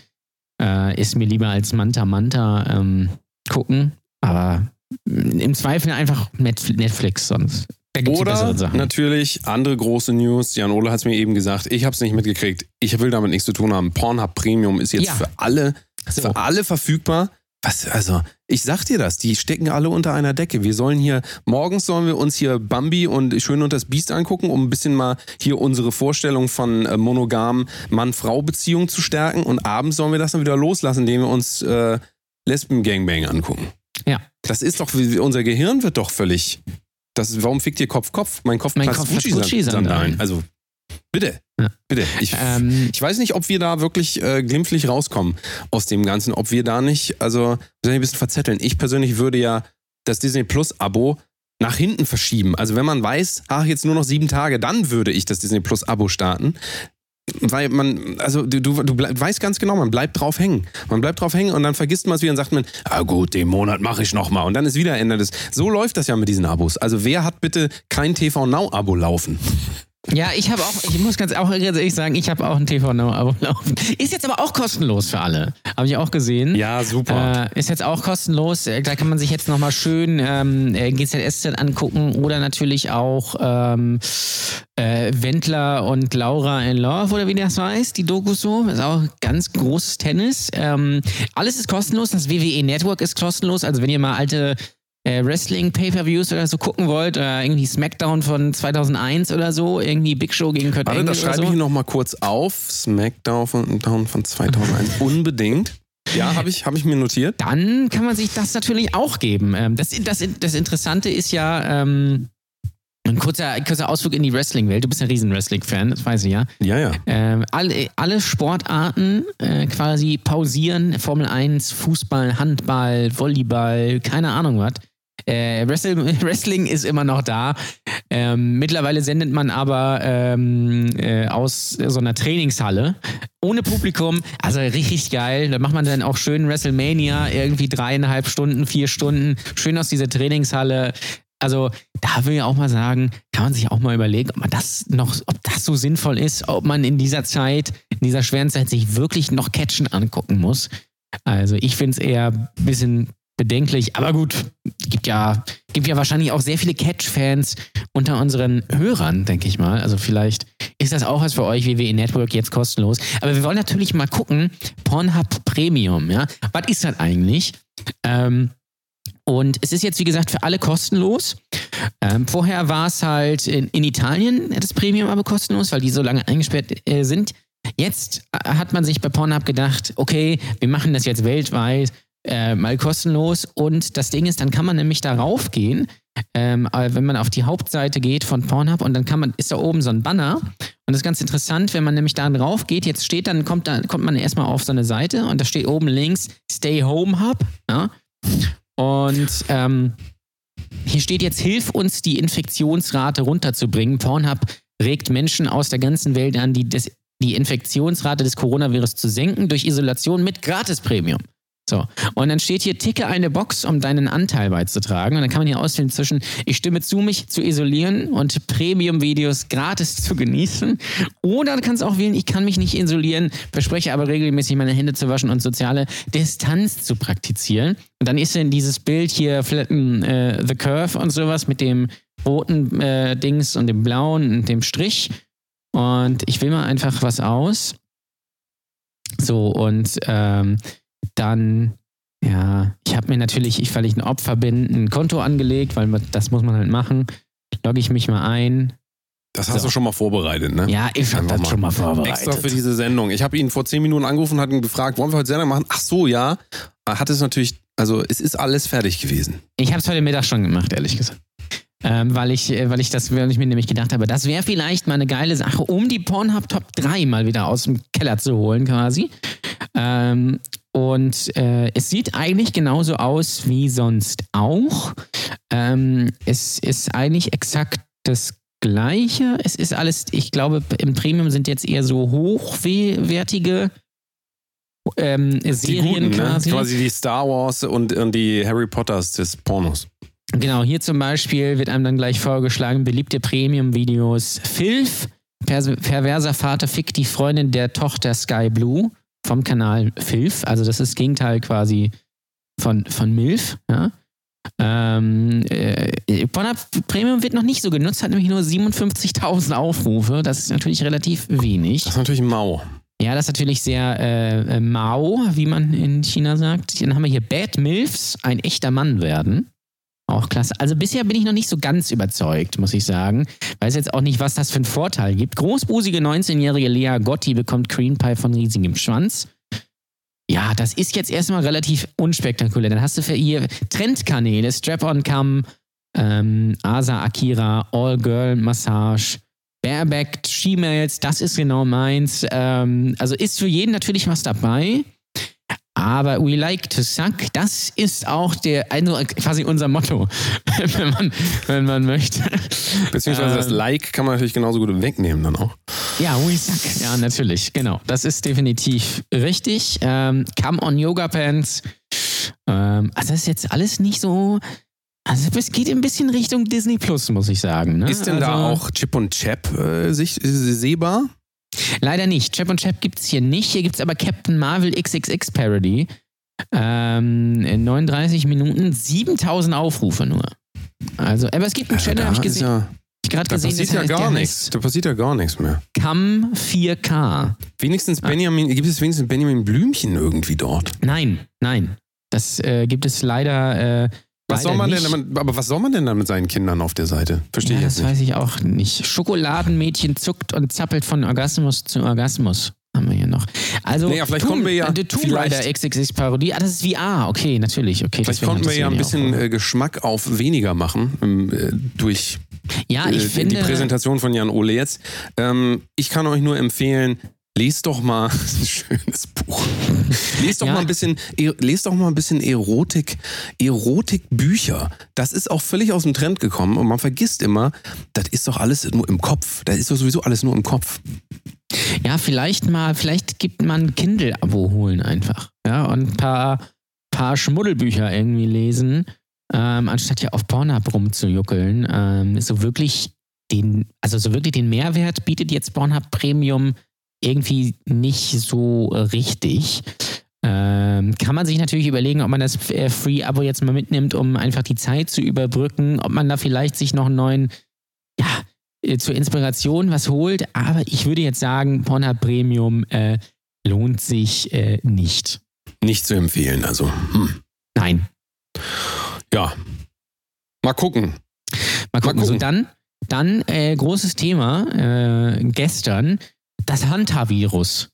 äh, ist mir lieber als Manta Manta ähm, gucken. Aber mm, im Zweifel einfach Net Netflix sonst. Oder natürlich andere große News. Jan Ole hat es mir eben gesagt. Ich habe es nicht mitgekriegt. Ich will damit nichts zu tun haben. Pornhub Premium ist jetzt Ja. für alle, So. für alle verfügbar. Was, also, ich sag dir das, die stecken alle unter einer Decke. Wir sollen hier, morgens sollen wir uns hier Bambi und Schön und das Biest angucken, um ein bisschen mal hier unsere Vorstellung von äh, monogamen Mann-Frau-Beziehungen zu stärken. Und abends sollen wir das dann wieder loslassen, indem wir uns äh, Lesben-Gangbang angucken. Ja. Das ist doch, unser Gehirn wird doch völlig. Das, warum fickt ihr Kopf Kopf? Mein Kopf Mein platzt Kopf Gucci-Sandalen. Gucci-Sandalen. Also, bitte. Ja. Bitte. Ich, Ähm, ich weiß nicht, ob wir da wirklich äh, glimpflich rauskommen aus dem Ganzen. Ob wir da nicht, also, wir ein bisschen verzetteln. Ich persönlich würde ja das Disney Plus-Abo nach hinten verschieben. Also, wenn man weiß, ach, jetzt nur noch sieben Tage, dann würde ich das Disney Plus-Abo starten. Weil man, also du, du, du bleib, weißt ganz genau, man bleibt drauf hängen. Man bleibt drauf hängen und dann vergisst man es wieder und sagt man, ah gut, den Monat mache ich nochmal. Und dann ist wieder Ende des. So läuft das ja mit diesen Abos. Also wer hat bitte kein TV Now-Abo laufen? Ja, ich habe auch, ich muss ganz auch ganz ehrlich sagen, ich habe auch ein TV Now Abo laufen. Ist jetzt aber auch kostenlos für alle. Habe ich auch gesehen. Ja, super. Äh, ist jetzt auch kostenlos. Äh, Da kann man sich jetzt nochmal schön ähm, äh, GZSZ angucken oder natürlich auch ähm, äh, Wendler und Laura in Love oder wie das heißt, die Doku so. Ist auch ganz großes Tennis. Ähm, alles ist kostenlos. Das WWE Network ist kostenlos. Also wenn ihr mal alte äh, Wrestling-Pay-Per-Views oder so gucken wollt, oder irgendwie Smackdown von 2001 oder so, irgendwie Big Show gegen Kurt Warte, Angle das schreibe so. ich hier nochmal kurz auf. Smackdown von, von 2001. Unbedingt. Ja, habe ich, hab ich mir notiert. dann kann man sich das natürlich auch geben. Ähm, das, das, das Interessante ist ja, ähm, ein kurzer, kurzer Ausflug in die Wrestling-Welt. Du bist ein riesen Wrestling-Fan, das weiß ich ja. Ja, ja. Ähm, alle, alle Sportarten äh, quasi pausieren. Formel 1, Fußball, Handball, Volleyball, keine Ahnung was. Äh, Wrestle- Wrestling ist immer noch da. Ähm, mittlerweile sendet man aber ähm, äh, aus so einer Trainingshalle ohne Publikum. Also richtig geil. Da macht man dann auch schön WrestleMania, irgendwie dreieinhalb Stunden, vier Stunden, schön aus dieser Trainingshalle. Also da will ich auch mal sagen, kann man sich auch mal überlegen, ob man das noch, ob das so sinnvoll ist, ob man in dieser Zeit, in dieser schweren Zeit sich wirklich noch Catchen angucken muss. Also ich finde es eher ein bisschen bedenklich, aber gut, gibt ja, gibt ja wahrscheinlich auch sehr viele Catch-Fans unter unseren Hörern, denke ich mal. Also vielleicht ist das auch was für euch, WWE Network jetzt kostenlos. Aber wir wollen natürlich mal gucken, Pornhub Premium, ja. Was ist das eigentlich? Ähm, und es ist jetzt, wie gesagt, für alle kostenlos. Ähm, vorher war es halt in, in Italien das Premium aber kostenlos, weil die so lange eingesperrt äh, sind. Jetzt äh, hat man sich bei Pornhub gedacht, okay, wir machen das jetzt weltweit äh, mal kostenlos. Und das Ding ist, dann kann man nämlich darauf gehen, ähm, wenn man auf die Hauptseite geht von Pornhub und dann kann man, ist da oben so ein Banner. Und das ist ganz interessant, wenn man nämlich da drauf geht, jetzt steht dann, kommt, da, kommt man erstmal auf so eine Seite und da steht oben links Stay Home Hub. Ja? Und ähm, hier steht jetzt, hilf uns, die Infektionsrate runterzubringen. Pornhub regt Menschen aus der ganzen Welt an, die, das, die Infektionsrate des Coronavirus zu senken durch Isolation mit Gratis-Premium. So, und dann steht hier, ticke eine Box, um deinen Anteil beizutragen. Und dann kann man hier auswählen zwischen, ich stimme zu, mich zu isolieren und Premium-Videos gratis zu genießen. Oder du kannst auch wählen, ich kann mich nicht isolieren, verspreche aber regelmäßig meine Hände zu waschen und soziale Distanz zu praktizieren. Und dann ist dann dieses Bild hier, Flatten äh, the Curve und sowas mit dem roten äh, Dings und dem blauen und dem Strich. Und ich wähle mal einfach was aus. So, und ähm, dann, ja, ich habe mir natürlich, ich, weil ich ein Opfer bin, ein Konto angelegt, weil das muss man halt machen. Logge ich mich mal ein. Das hast so. du schon mal vorbereitet, ne? Ja, ich habe das schon mal vorbereitet. Extra für diese Sendung. Ich habe ihn vor zehn Minuten angerufen und hat ihn gefragt, wollen wir heute Sendung machen? Ach so, ja. Hat es natürlich, also es ist alles fertig gewesen. Ich habe es heute Mittag schon gemacht, ehrlich gesagt. Ähm, weil, ich, äh, weil, ich das, weil ich mir nämlich gedacht habe, das wäre vielleicht mal eine geile Sache, um die Pornhub Top 3 mal wieder aus dem Keller zu holen, quasi. Ähm, und äh, es sieht eigentlich genauso aus wie sonst auch. Ähm, es ist eigentlich exakt das Gleiche. Es ist alles, ich glaube, im Premium sind jetzt eher so hochwertige ähm, Serien guten, ne? quasi. Ne? Quasi die Star Wars und, und die Harry Potters des Pornos. Genau, hier zum Beispiel wird einem dann gleich vorgeschlagen, beliebte Premium-Videos. Filf, perverser Vater fickt die Freundin der Tochter Sky Blue vom Kanal Filf. Also das ist das Gegenteil quasi von, von MILF. Ja? Ähm, äh, Pornhub Premium wird noch nicht so genutzt, hat nämlich nur 57.000 Aufrufe. Das ist natürlich relativ wenig. Das ist natürlich mau. Ja, das ist natürlich sehr äh, äh mau, wie man in China sagt. Dann haben wir hier Bad Milfs, ein echter Mann werden. Auch klasse. Also bisher bin ich noch nicht so ganz überzeugt, muss ich sagen. Weiß jetzt auch nicht, was das für einen Vorteil gibt. Großbusige 19-jährige Lea Gotti bekommt Green Pie von riesigem Schwanz. Ja, das ist jetzt erstmal relativ unspektakulär. Dann hast du für ihr Trendkanäle, Strap-on-Cam, ähm, Asa Akira, All-Girl-Massage, Bareback, She-Mails, das ist genau meins. Ähm, also ist für jeden natürlich was dabei. Aber we like to suck, das ist auch der, also quasi unser Motto, wenn man, wenn man möchte. Beziehungsweise das ähm, Like kann man natürlich genauso gut wegnehmen dann auch. Ja, we suck. Ja, natürlich, genau. Das ist definitiv richtig. Ähm, come on Yoga Pants. Ähm, also das ist jetzt alles nicht so. Also es geht ein bisschen Richtung Disney Plus, muss ich sagen. Ne? Ist denn also, da auch Chip und Chap äh, sich, äh, sehbar? Leider nicht. Chap und Chap gibt es hier nicht. Hier gibt es aber Captain Marvel XXX Parody. Ähm, in 39 Minuten 7000 Aufrufe nur. Also, aber es gibt einen also Channel, habe ich gesehen. Ja, ich gerade gesehen, passiert ja gar nichts. Da passiert ja gar nichts mehr. Cam 4K. Wenigstens Benjamin, ah. gibt es wenigstens Benjamin Blümchen irgendwie dort? Nein, nein. Das äh, gibt es leider äh, was soll man nicht. denn, aber was soll man denn dann mit seinen Kindern auf der Seite? Verstehe ja, ich jetzt Das weiß ich auch nicht. Schokoladenmädchen zuckt und zappelt von Orgasmus zu Orgasmus. Haben wir hier noch. Also, naja, vielleicht kommen wir ja. The Tomb Raider XXX Parodie. Ah, das ist VR. Okay, natürlich. Okay, vielleicht konnten wir ja ein bisschen äh, Geschmack auf weniger machen ähm, äh, durch ja, ich äh, finde, die Präsentation von Jan Ole jetzt. Ähm, ich kann euch nur empfehlen, Lest doch mal ein schönes Buch. Lest doch ja. mal ein bisschen, e, lest doch mal ein bisschen Erotik, Erotikbücher. Das ist auch völlig aus dem Trend gekommen und man vergisst immer, das ist doch alles nur im Kopf. Das ist doch sowieso alles nur im Kopf. Ja, vielleicht mal, vielleicht gibt man ein Kindle-Abo holen einfach. Ja, und ein paar, paar Schmuddelbücher irgendwie lesen, ähm, anstatt ja auf Pornhub rumzujuckeln. Ähm, so wirklich den, also so wirklich den Mehrwert bietet jetzt Pornhub Premium irgendwie nicht so äh, richtig. Ähm, kann man sich natürlich überlegen, ob man das äh, Free-Abo jetzt mal mitnimmt, um einfach die Zeit zu überbrücken, ob man da vielleicht sich noch einen neuen, ja, äh, zur Inspiration was holt. Aber ich würde jetzt sagen, Pornhub Premium äh, lohnt sich äh, nicht. Nicht zu empfehlen, also. Hm. Nein. Ja. Mal gucken. Mal gucken. Mal So, gucken. dann, dann äh, großes Thema gestern. Das Hanta-Virus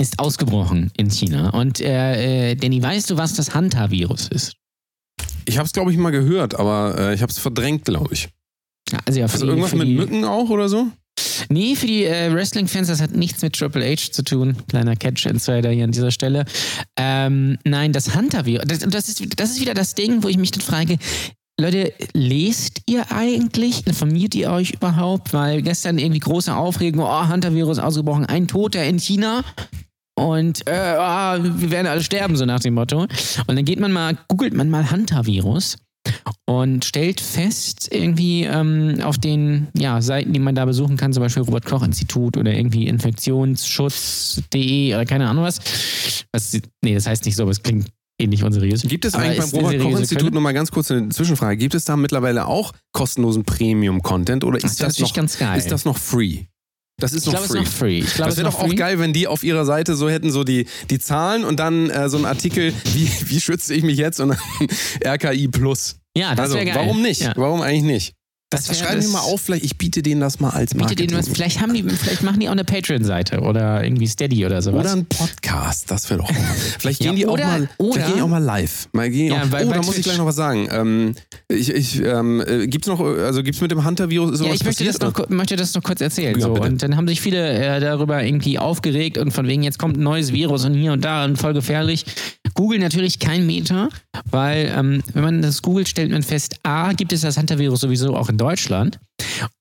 ist ausgebrochen in China. Und äh, äh, Danny, weißt du, was das Hanta-Virus ist? Ich habe es, glaube ich, mal gehört, aber äh, ich habe es verdrängt, glaube ich. Also, ja, für Also die- irgendwas mit die, Mücken auch oder so? Nee, für die äh, Wrestling-Fans, das hat nichts mit Triple H zu tun. Kleiner Catch-Insider hier an dieser Stelle. Ähm, nein, das Hunter-Virus, das, das, ist, das ist wieder das Ding, wo ich mich dann frage, Leute, lest ihr eigentlich? Informiert ihr euch überhaupt? Weil gestern irgendwie große Aufregung, oh, Hunter-Virus ausgebrochen, ein Toter in China. Und äh, ah, wir werden alle sterben, so nach dem Motto. Und dann geht man mal, googelt man mal Hunter-Virus und stellt fest, irgendwie ähm, auf den ja, Seiten, die man da besuchen kann, zum Beispiel Robert-Koch-Institut oder irgendwie Infektionsschutz.de oder keine Ahnung was. was. Nee, das heißt nicht so, aber es klingt ähnlich unseriös. Gibt es eigentlich beim Robert-Koch-Institut Quelle. nur mal ganz kurz eine Zwischenfrage? Gibt es da mittlerweile auch kostenlosen Premium-Content oder Das ist das, natürlich noch, ganz geil. ist das noch free? Das ist ich noch free. ist noch free. Ich glaube, Das es wäre ist doch auch geil, wenn die auf ihrer Seite so hätten, so die, die Zahlen und dann äh, so ein Artikel, wie, wie schütze ich mich jetzt und dann RKI Plus. Ja, das also, wäre geil. warum nicht? Ja. Warum eigentlich nicht? Das Das schreiben wir mal auf, vielleicht, ich biete denen das mal als Biete Marketing. denen was, vielleicht haben die, vielleicht machen die auch eine Patreon-Seite oder irgendwie Steady oder sowas. Oder ein Podcast, das wäre doch. Vielleicht Ja, gehen die oder- auch mal, oder- vielleicht gehen die auch mal live. Mal gehen Ja, auch, bei- oh, bei da muss ich Twitch. gleich noch was sagen. Ähm, ich, ich, ähm, äh, gibt's noch, also gibt's mit dem Hunter-Virus sowas Ja, ich möchte passiert? das, noch, möchte das noch kurz erzählen. Ja, so. Und dann haben sich viele äh, darüber irgendwie aufgeregt und von wegen, jetzt kommt ein neues Virus und hier und da und voll gefährlich. Google natürlich kein Meter, weil ähm, wenn man das googelt, stellt man fest, A, gibt es das Hunter-Virus sowieso auch in Deutschland.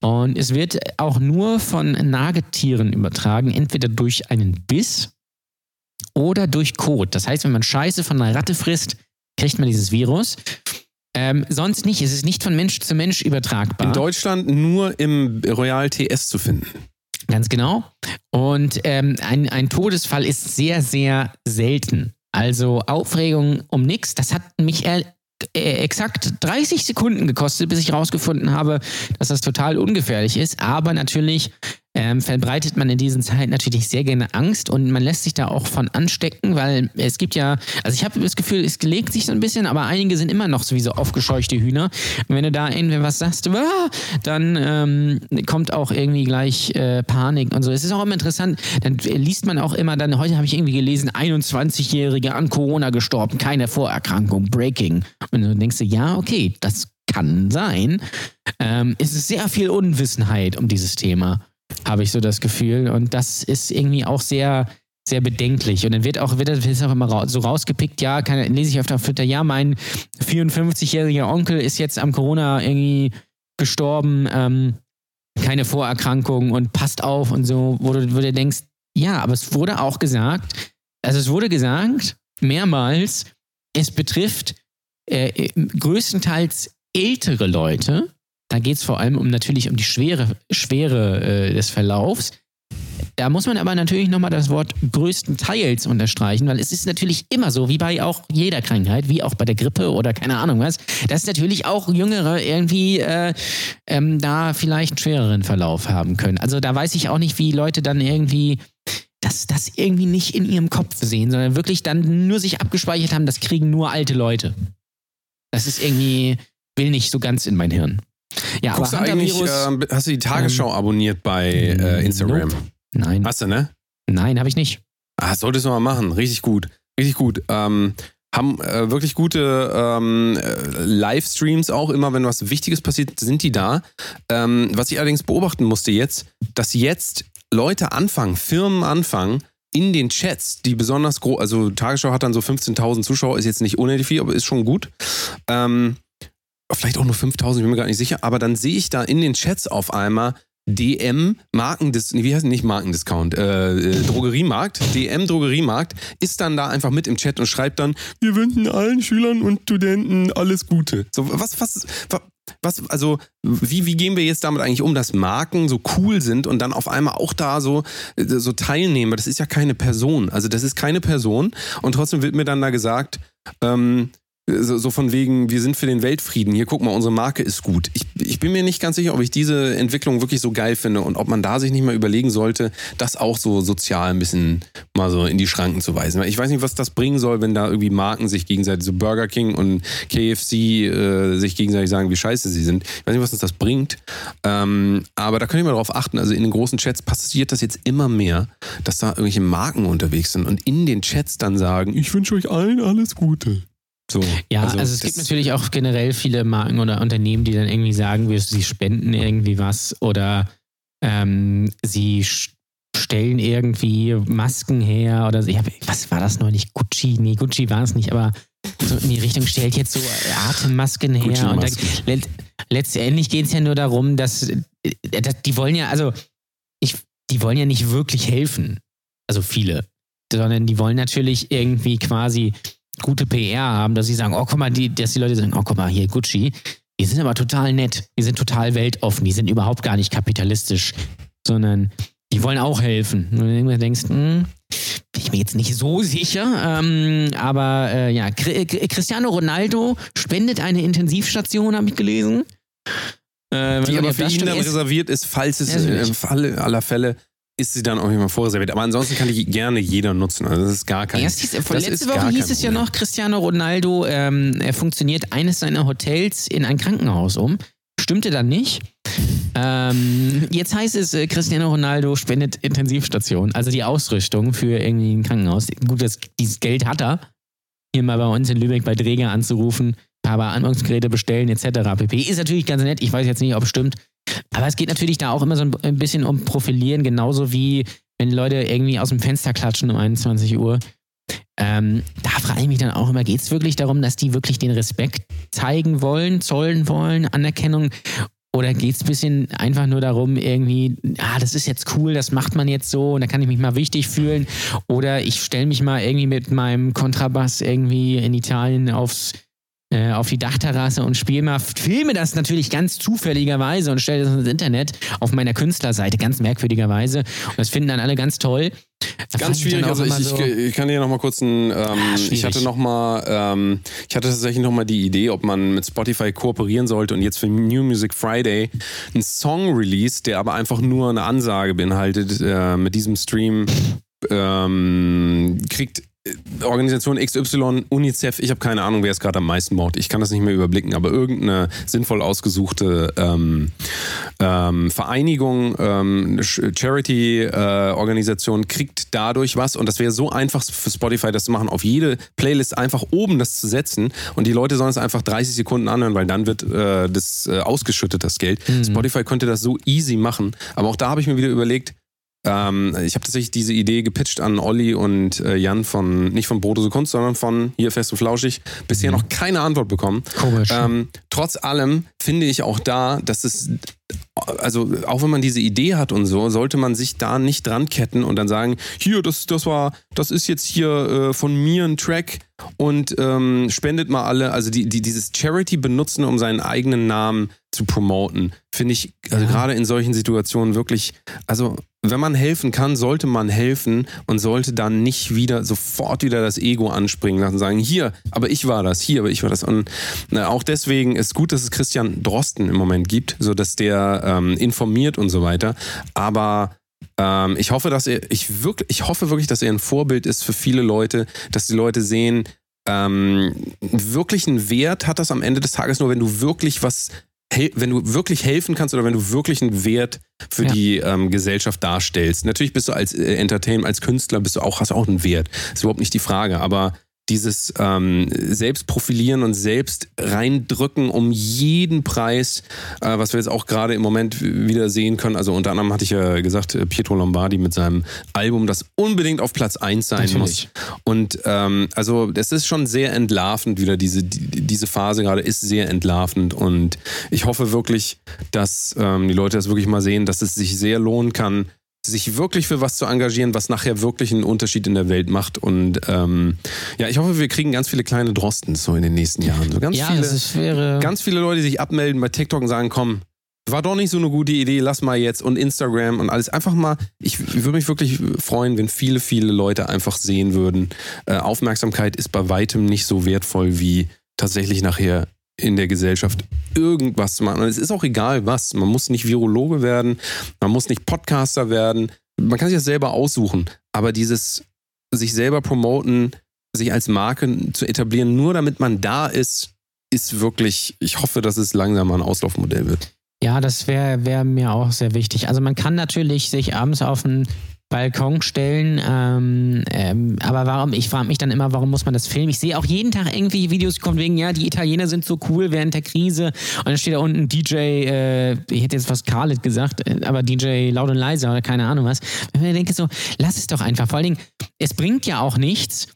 Und es wird auch nur von Nagetieren übertragen, entweder durch einen Biss oder durch Kot. Das heißt, wenn man Scheiße von einer Ratte frisst, kriegt man dieses Virus. Ähm, sonst nicht. Es ist nicht von Mensch zu Mensch übertragbar. In Deutschland nur im Royal TS zu finden. Ganz genau. Und ähm, ein, ein Todesfall ist sehr, sehr selten. Also Aufregung um nichts. Das hat mich äh, exakt 30 Sekunden gekostet, bis ich herausgefunden habe, dass das total ungefährlich ist. Aber natürlich ähm, verbreitet man in diesen Zeiten natürlich sehr gerne Angst und man lässt sich da auch von anstecken, weil es gibt ja, also ich habe das Gefühl, es legt sich so ein bisschen, aber einige sind immer noch sowieso aufgescheuchte Hühner. Und wenn du da irgendwie was sagst, ah, dann ähm, kommt auch irgendwie gleich äh, Panik und so. Es ist auch immer interessant, dann liest man auch immer dann, heute habe ich irgendwie gelesen, 21-Jährige an Corona gestorben, keine Vorerkrankung, Breaking. Und du denkst dir, ja, okay, das kann sein. Ähm, es ist sehr viel Unwissenheit um dieses Thema, habe ich so das Gefühl. Und das ist irgendwie auch sehr, sehr bedenklich. Und dann wird auch, wird das auch immer so rausgepickt, ja, kann, lese ich öfter auf Twitter, ja, mein 54-jähriger Onkel ist jetzt am Corona irgendwie gestorben, ähm, keine Vorerkrankung und passt auf und so, wo du, wo du denkst, ja, aber es wurde auch gesagt, also es wurde gesagt, mehrmals, es betrifft äh, größtenteils ältere Leute. Da geht es vor allem um natürlich um die Schwere, Schwere äh, des Verlaufs. Da muss man aber natürlich nochmal das Wort größtenteils unterstreichen, weil es ist natürlich immer so, wie bei auch jeder Krankheit, wie auch bei der Grippe oder keine Ahnung was, dass natürlich auch Jüngere irgendwie äh, ähm, da vielleicht einen schwereren Verlauf haben können. Also da weiß ich auch nicht, wie Leute dann irgendwie das, das irgendwie nicht in ihrem Kopf sehen, sondern wirklich dann nur sich abgespeichert haben, das kriegen nur alte Leute. Das ist irgendwie, will nicht so ganz in mein Hirn. Ja, Guckst du aber eigentlich, Hunter-Virus, äh, hast du die Tagesschau abonniert bei äh, Instagram? Nope. nein, Hast du, ne? nein, habe ich nicht. Ah, solltest du mal machen. Richtig gut. Richtig gut. Ähm, haben äh, wirklich gute ähm, äh, Livestreams auch immer, wenn was Wichtiges passiert, sind die da. Ähm, was ich allerdings beobachten musste jetzt, dass jetzt Leute anfangen, Firmen anfangen, in den Chats, die besonders groß, also Tagesschau hat dann so 15.000 Zuschauer, ist jetzt nicht unendlich viel, aber ist schon gut. Ähm, vielleicht auch nur 5.000, ich bin mir gar nicht sicher, aber dann sehe ich da in den Chats auf einmal DM Markendis, nee, wie heißt nicht Markendiscount, äh, äh, Drogeriemarkt, DM Drogeriemarkt ist dann da einfach mit im Chat und schreibt dann, wir wünschen allen Schülern und Studenten alles Gute. So was was wa- was, also, wie, wie gehen wir jetzt damit eigentlich um, dass Marken so cool sind und dann auf einmal auch da so, äh, so teilnehmen? Das ist ja keine Person. Also, das ist keine Person und trotzdem wird mir dann da gesagt, ähm, so, so von wegen, wir sind für den Weltfrieden. Hier, guck mal, unsere Marke ist gut. Ich, ich bin mir nicht ganz sicher, ob ich diese Entwicklung wirklich so geil finde und ob man da sich nicht mal überlegen sollte, das auch so sozial ein bisschen mal so in die Schranken zu weisen. Ich weiß nicht, was das bringen soll, wenn da irgendwie Marken sich gegenseitig, so Burger King und KFC äh, sich gegenseitig sagen, wie scheiße sie sind. Ich weiß nicht, was uns das bringt. Ähm, aber da könnt ihr mal drauf achten. Also in den großen Chats passiert das jetzt immer mehr, dass da irgendwelche Marken unterwegs sind und in den Chats dann sagen, ich wünsche euch allen alles Gute. So, ja, also, also es gibt natürlich auch generell viele Marken oder Unternehmen, die dann irgendwie sagen, sie spenden irgendwie was oder ähm, sie stellen irgendwie Masken her oder so. Hab, was war das noch nicht? Gucci? Nee, Gucci war es nicht, aber so in die Richtung stellt jetzt so Atemmasken her. Und da, let, letztendlich geht es ja nur darum, dass, äh, dass die wollen ja, also ich, die wollen ja nicht wirklich helfen. Also viele. Sondern die wollen natürlich irgendwie quasi gute PR haben, dass sie sagen, oh, guck mal, die, dass die Leute sagen, oh, guck mal, hier Gucci, die sind aber total nett, die sind total weltoffen, die sind überhaupt gar nicht kapitalistisch, sondern die wollen auch helfen. Und du denkst, hm, bin ich mir jetzt nicht so sicher, ähm, aber äh, ja, Cristiano Ronaldo spendet eine Intensivstation, habe ich gelesen. Äh, die aber für ihn dann reserviert ist, falls es im Falle aller Fälle ist sie dann auch immer vorreserviert. Aber ansonsten kann die gerne jeder nutzen. Also das ist gar kein Erst hieß, Letzte Woche hieß es ja noch, Cristiano Ronaldo, ähm, er funktioniert eines seiner Hotels in ein Krankenhaus um. Stimmte dann nicht. Ähm, jetzt heißt es, äh, Cristiano Ronaldo spendet Intensivstation, also die Ausrüstung für irgendwie ein Krankenhaus. Gut, das, dieses Geld hat er. Hier mal bei uns in Lübeck bei Dräger anzurufen, aber Anwendungsgeräte bestellen etc. pp. Ist natürlich ganz nett. Ich weiß jetzt nicht, ob es stimmt. Aber es geht natürlich da auch immer so ein bisschen um Profilieren, genauso wie wenn Leute irgendwie aus dem Fenster klatschen um 21 Uhr. Ähm, da frage ich mich dann auch immer, geht es wirklich darum, dass die wirklich den Respekt zeigen wollen, zollen wollen, Anerkennung? Oder geht es ein bisschen einfach nur darum, irgendwie, ah, das ist jetzt cool, das macht man jetzt so und da kann ich mich mal wichtig fühlen. Oder ich stelle mich mal irgendwie mit meinem Kontrabass irgendwie in Italien aufs äh, auf die Dachterrasse und spiele mal, filme das natürlich ganz zufälligerweise und stelle das ins Internet auf meiner Künstlerseite, ganz merkwürdigerweise. Und das finden dann alle ganz toll. Das ganz schwierig. Also ich, so ich, ich, kann dir noch mal kurz ein. Ähm, ah, ich hatte noch mal, ähm, ich hatte tatsächlich noch mal die Idee, ob man mit Spotify kooperieren sollte und jetzt für New Music Friday einen Song release, der aber einfach nur eine Ansage beinhaltet. Äh, mit diesem Stream ähm, kriegt Organisation XY, UNICEF, ich habe keine Ahnung, wer es gerade am meisten braucht. Ich kann das nicht mehr überblicken, aber irgendeine sinnvoll ausgesuchte ähm, ähm, Vereinigung, ähm, Charity-Organisation äh, kriegt dadurch was und das wäre so einfach für Spotify, das zu machen, auf jede Playlist einfach oben das zu setzen und die Leute sollen es einfach 30 Sekunden anhören, weil dann wird äh, das äh, ausgeschüttet, das Geld. Mhm. Spotify könnte das so easy machen, aber auch da habe ich mir wieder überlegt, ähm, ich habe tatsächlich diese Idee gepitcht an Olli und äh, Jan von, nicht von Brotose Kunst, sondern von hier Fest und Flauschig. Bisher mhm. noch keine Antwort bekommen. Komisch. Ähm, trotz allem finde ich auch da, dass es also auch wenn man diese Idee hat und so, sollte man sich da nicht dran ketten und dann sagen, hier, das, das war, das ist jetzt hier äh, von mir ein Track und ähm, spendet mal alle. Also die, die, dieses Charity benutzen, um seinen eigenen Namen zu promoten, finde ich also ja. gerade in solchen Situationen wirklich, also wenn man helfen kann, sollte man helfen und sollte dann nicht wieder sofort wieder das Ego anspringen lassen, sagen, hier, aber ich war das, hier, aber ich war das. Und na, auch deswegen ist gut, dass es Christian Drosten im Moment gibt, so dass der ähm, informiert und so weiter. Aber ähm, ich hoffe, dass er, ich wirklich, ich hoffe wirklich, dass er ein Vorbild ist für viele Leute, dass die Leute sehen, ähm, wirklich einen Wert hat das am Ende des Tages nur, wenn du wirklich was wenn du wirklich helfen kannst oder wenn du wirklich einen Wert für ja. die ähm, Gesellschaft darstellst. Natürlich bist du als äh, Entertainer, als Künstler bist du auch, hast du auch einen Wert. ist überhaupt nicht die Frage. Aber dieses ähm, Selbstprofilieren und selbst reindrücken um jeden Preis, äh, was wir jetzt auch gerade im Moment wieder sehen können. Also unter anderem hatte ich ja gesagt, äh, Pietro Lombardi mit seinem Album, das unbedingt auf Platz 1 sein Natürlich. muss. Und ähm, also das ist schon sehr entlarvend wieder, diese, die, diese Phase gerade ist sehr entlarvend und ich hoffe wirklich, dass ähm, die Leute das wirklich mal sehen, dass es sich sehr lohnen kann, sich wirklich für was zu engagieren, was nachher wirklich einen Unterschied in der Welt macht. Und ähm, ja, ich hoffe, wir kriegen ganz viele kleine Drostens so in den nächsten Jahren. So ganz ja, viele, das wäre. ganz viele Leute, die sich abmelden bei TikTok und sagen, komm, war doch nicht so eine gute Idee, lass mal jetzt und Instagram und alles einfach mal, ich, ich würde mich wirklich freuen, wenn viele, viele Leute einfach sehen würden, äh, Aufmerksamkeit ist bei weitem nicht so wertvoll wie tatsächlich nachher in der Gesellschaft irgendwas zu machen. Und es ist auch egal was. Man muss nicht Virologe werden, man muss nicht Podcaster werden. Man kann sich das selber aussuchen. Aber dieses sich selber promoten, sich als Marke zu etablieren, nur damit man da ist, ist wirklich, ich hoffe, dass es langsam ein Auslaufmodell wird. Ja, das wäre wär mir auch sehr wichtig. Also man kann natürlich sich abends auf einen Balkon stellen, ähm, ähm, aber warum, ich frage mich dann immer, warum muss man das filmen? Ich sehe auch jeden Tag irgendwie Videos, die kommen wegen, ja, die Italiener sind so cool während der Krise und dann steht da unten DJ, äh, ich hätte jetzt was Khaled gesagt, äh, aber DJ laut und leise oder keine Ahnung was. Wenn ich denke so, lass es doch einfach. Vor allen Dingen, es bringt ja auch nichts,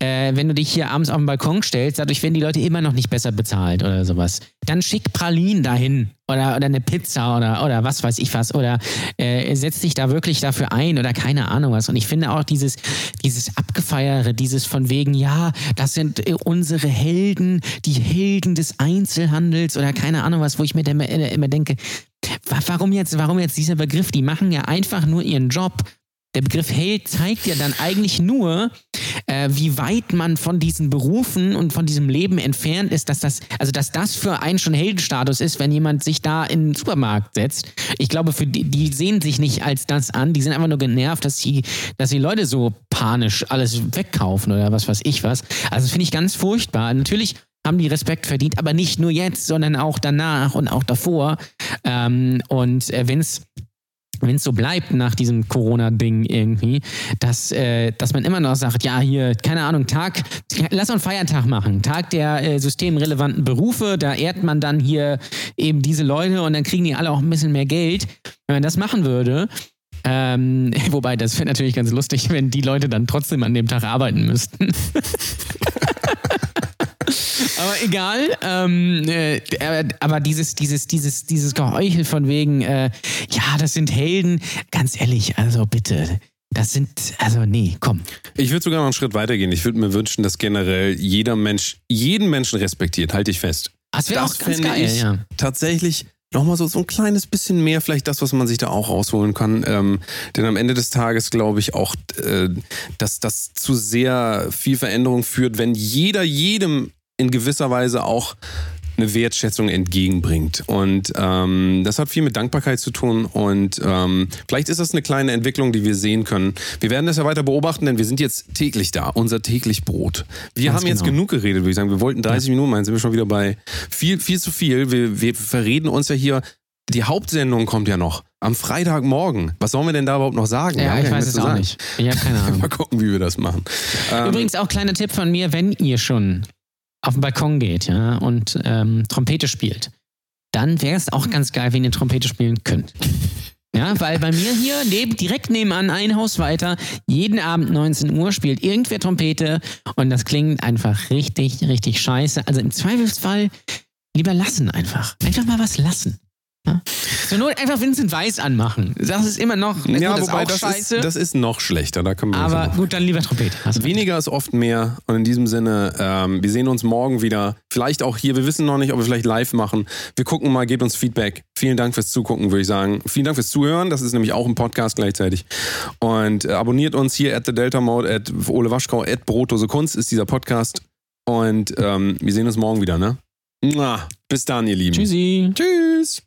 äh, wenn du dich hier abends auf den Balkon stellst, dadurch werden die Leute immer noch nicht besser bezahlt oder sowas. Dann schick Pralinen dahin oder, oder eine Pizza oder, oder was weiß ich was oder äh, setz dich da wirklich dafür ein oder keine Ahnung was. Und ich finde auch dieses, dieses Abgefeiere, dieses von wegen, ja, das sind äh, unsere Helden, die Helden des Einzelhandels oder keine Ahnung was, wo ich mir immer, immer denke, wa- warum jetzt, warum jetzt dieser Begriff? Die machen ja einfach nur ihren Job. Der Begriff Held zeigt ja dann eigentlich nur, äh, wie weit man von diesen Berufen und von diesem Leben entfernt ist, dass das, also dass das für einen schon Heldenstatus ist, wenn jemand sich da in den Supermarkt setzt. Ich glaube, für die, die sehen sich nicht als das an, die sind einfach nur genervt, dass die, dass die Leute so panisch alles wegkaufen oder was weiß ich was. Also das finde ich ganz furchtbar. Natürlich haben die Respekt verdient, aber nicht nur jetzt, sondern auch danach und auch davor. Ähm, und äh, wenn es wenn es so bleibt nach diesem Corona-Ding irgendwie, dass, äh, dass man immer noch sagt, ja, hier, keine Ahnung, Tag, lass uns Feiertag machen, Tag der äh, systemrelevanten Berufe, da ehrt man dann hier eben diese Leute und dann kriegen die alle auch ein bisschen mehr Geld. Wenn man das machen würde, ähm, wobei, das wäre natürlich ganz lustig, wenn die Leute dann trotzdem an dem Tag arbeiten müssten. Aber egal, ähm, äh, aber- dieses, dieses, dieses, dieses Geheuchel von wegen, äh, ja, das sind Helden, ganz ehrlich, also bitte, das sind, also nee, komm. Ich würde sogar noch einen Schritt weitergehen. Ich würde mir wünschen, dass generell jeder Mensch jeden Menschen respektiert. Halte ich fest. Das wäre auch ganz geil, ich ja. tatsächlich nochmal so, so ein kleines bisschen mehr, vielleicht das, was man sich da auch rausholen kann. Ähm, denn am Ende des Tages glaube ich auch, äh, dass das zu sehr viel Veränderung führt, wenn jeder jedem in gewisser Weise auch eine Wertschätzung entgegenbringt. Und ähm, das hat viel mit Dankbarkeit zu tun. Und ähm, vielleicht ist das eine kleine Entwicklung, die wir sehen können. Wir werden das ja weiter beobachten, denn wir sind jetzt täglich da, unser täglich Brot. Wir Ganz haben jetzt genau. genug geredet, würde ich sagen. Wir wollten 30 Minuten machen, sind wir schon wieder bei viel, viel zu viel. Wir, wir verreden uns ja hier. Die Hauptsendung kommt ja noch am Freitagmorgen. Was sollen wir denn da überhaupt noch sagen? Ja, ich weiß es auch sagen. nicht. Ich habe keine Ahnung. Mal gucken, wie wir das machen. Ähm, Übrigens auch kleiner Tipp von mir, wenn ihr schon auf den Balkon geht ja, und ähm, Trompete spielt, dann wäre es auch ganz geil, wenn ihr Trompete spielen könnt. Ja, weil bei mir hier neben, direkt nebenan, ein Haus weiter, jeden Abend 19 Uhr spielt irgendwer Trompete und das klingt einfach richtig, richtig scheiße. Also im Zweifelsfall lieber lassen einfach. Einfach mal was lassen. Ja? Zur Not einfach Vincent Weiss anmachen. Das ist immer noch, ja, ist wobei auch das scheiße. ist, das ist noch schlechter. Da können wir ja aber gut, dann lieber Trompete. Weniger ist oft mehr. Und in diesem Sinne, ähm, wir sehen uns morgen wieder. Vielleicht auch hier. Wir wissen noch nicht, ob wir vielleicht live machen. Wir gucken mal, gebt uns Feedback. Vielen Dank fürs Zugucken, würde ich sagen. Vielen Dank fürs Zuhören. Das ist nämlich auch ein Podcast gleichzeitig. Und äh, abonniert uns hier at the Delta Mode, at Ole Waschkau, at Brotdose Kunst ist dieser Podcast. Und ähm, wir sehen uns morgen wieder, ne? Bis dann, ihr Lieben. Tschüssi. Tschüss.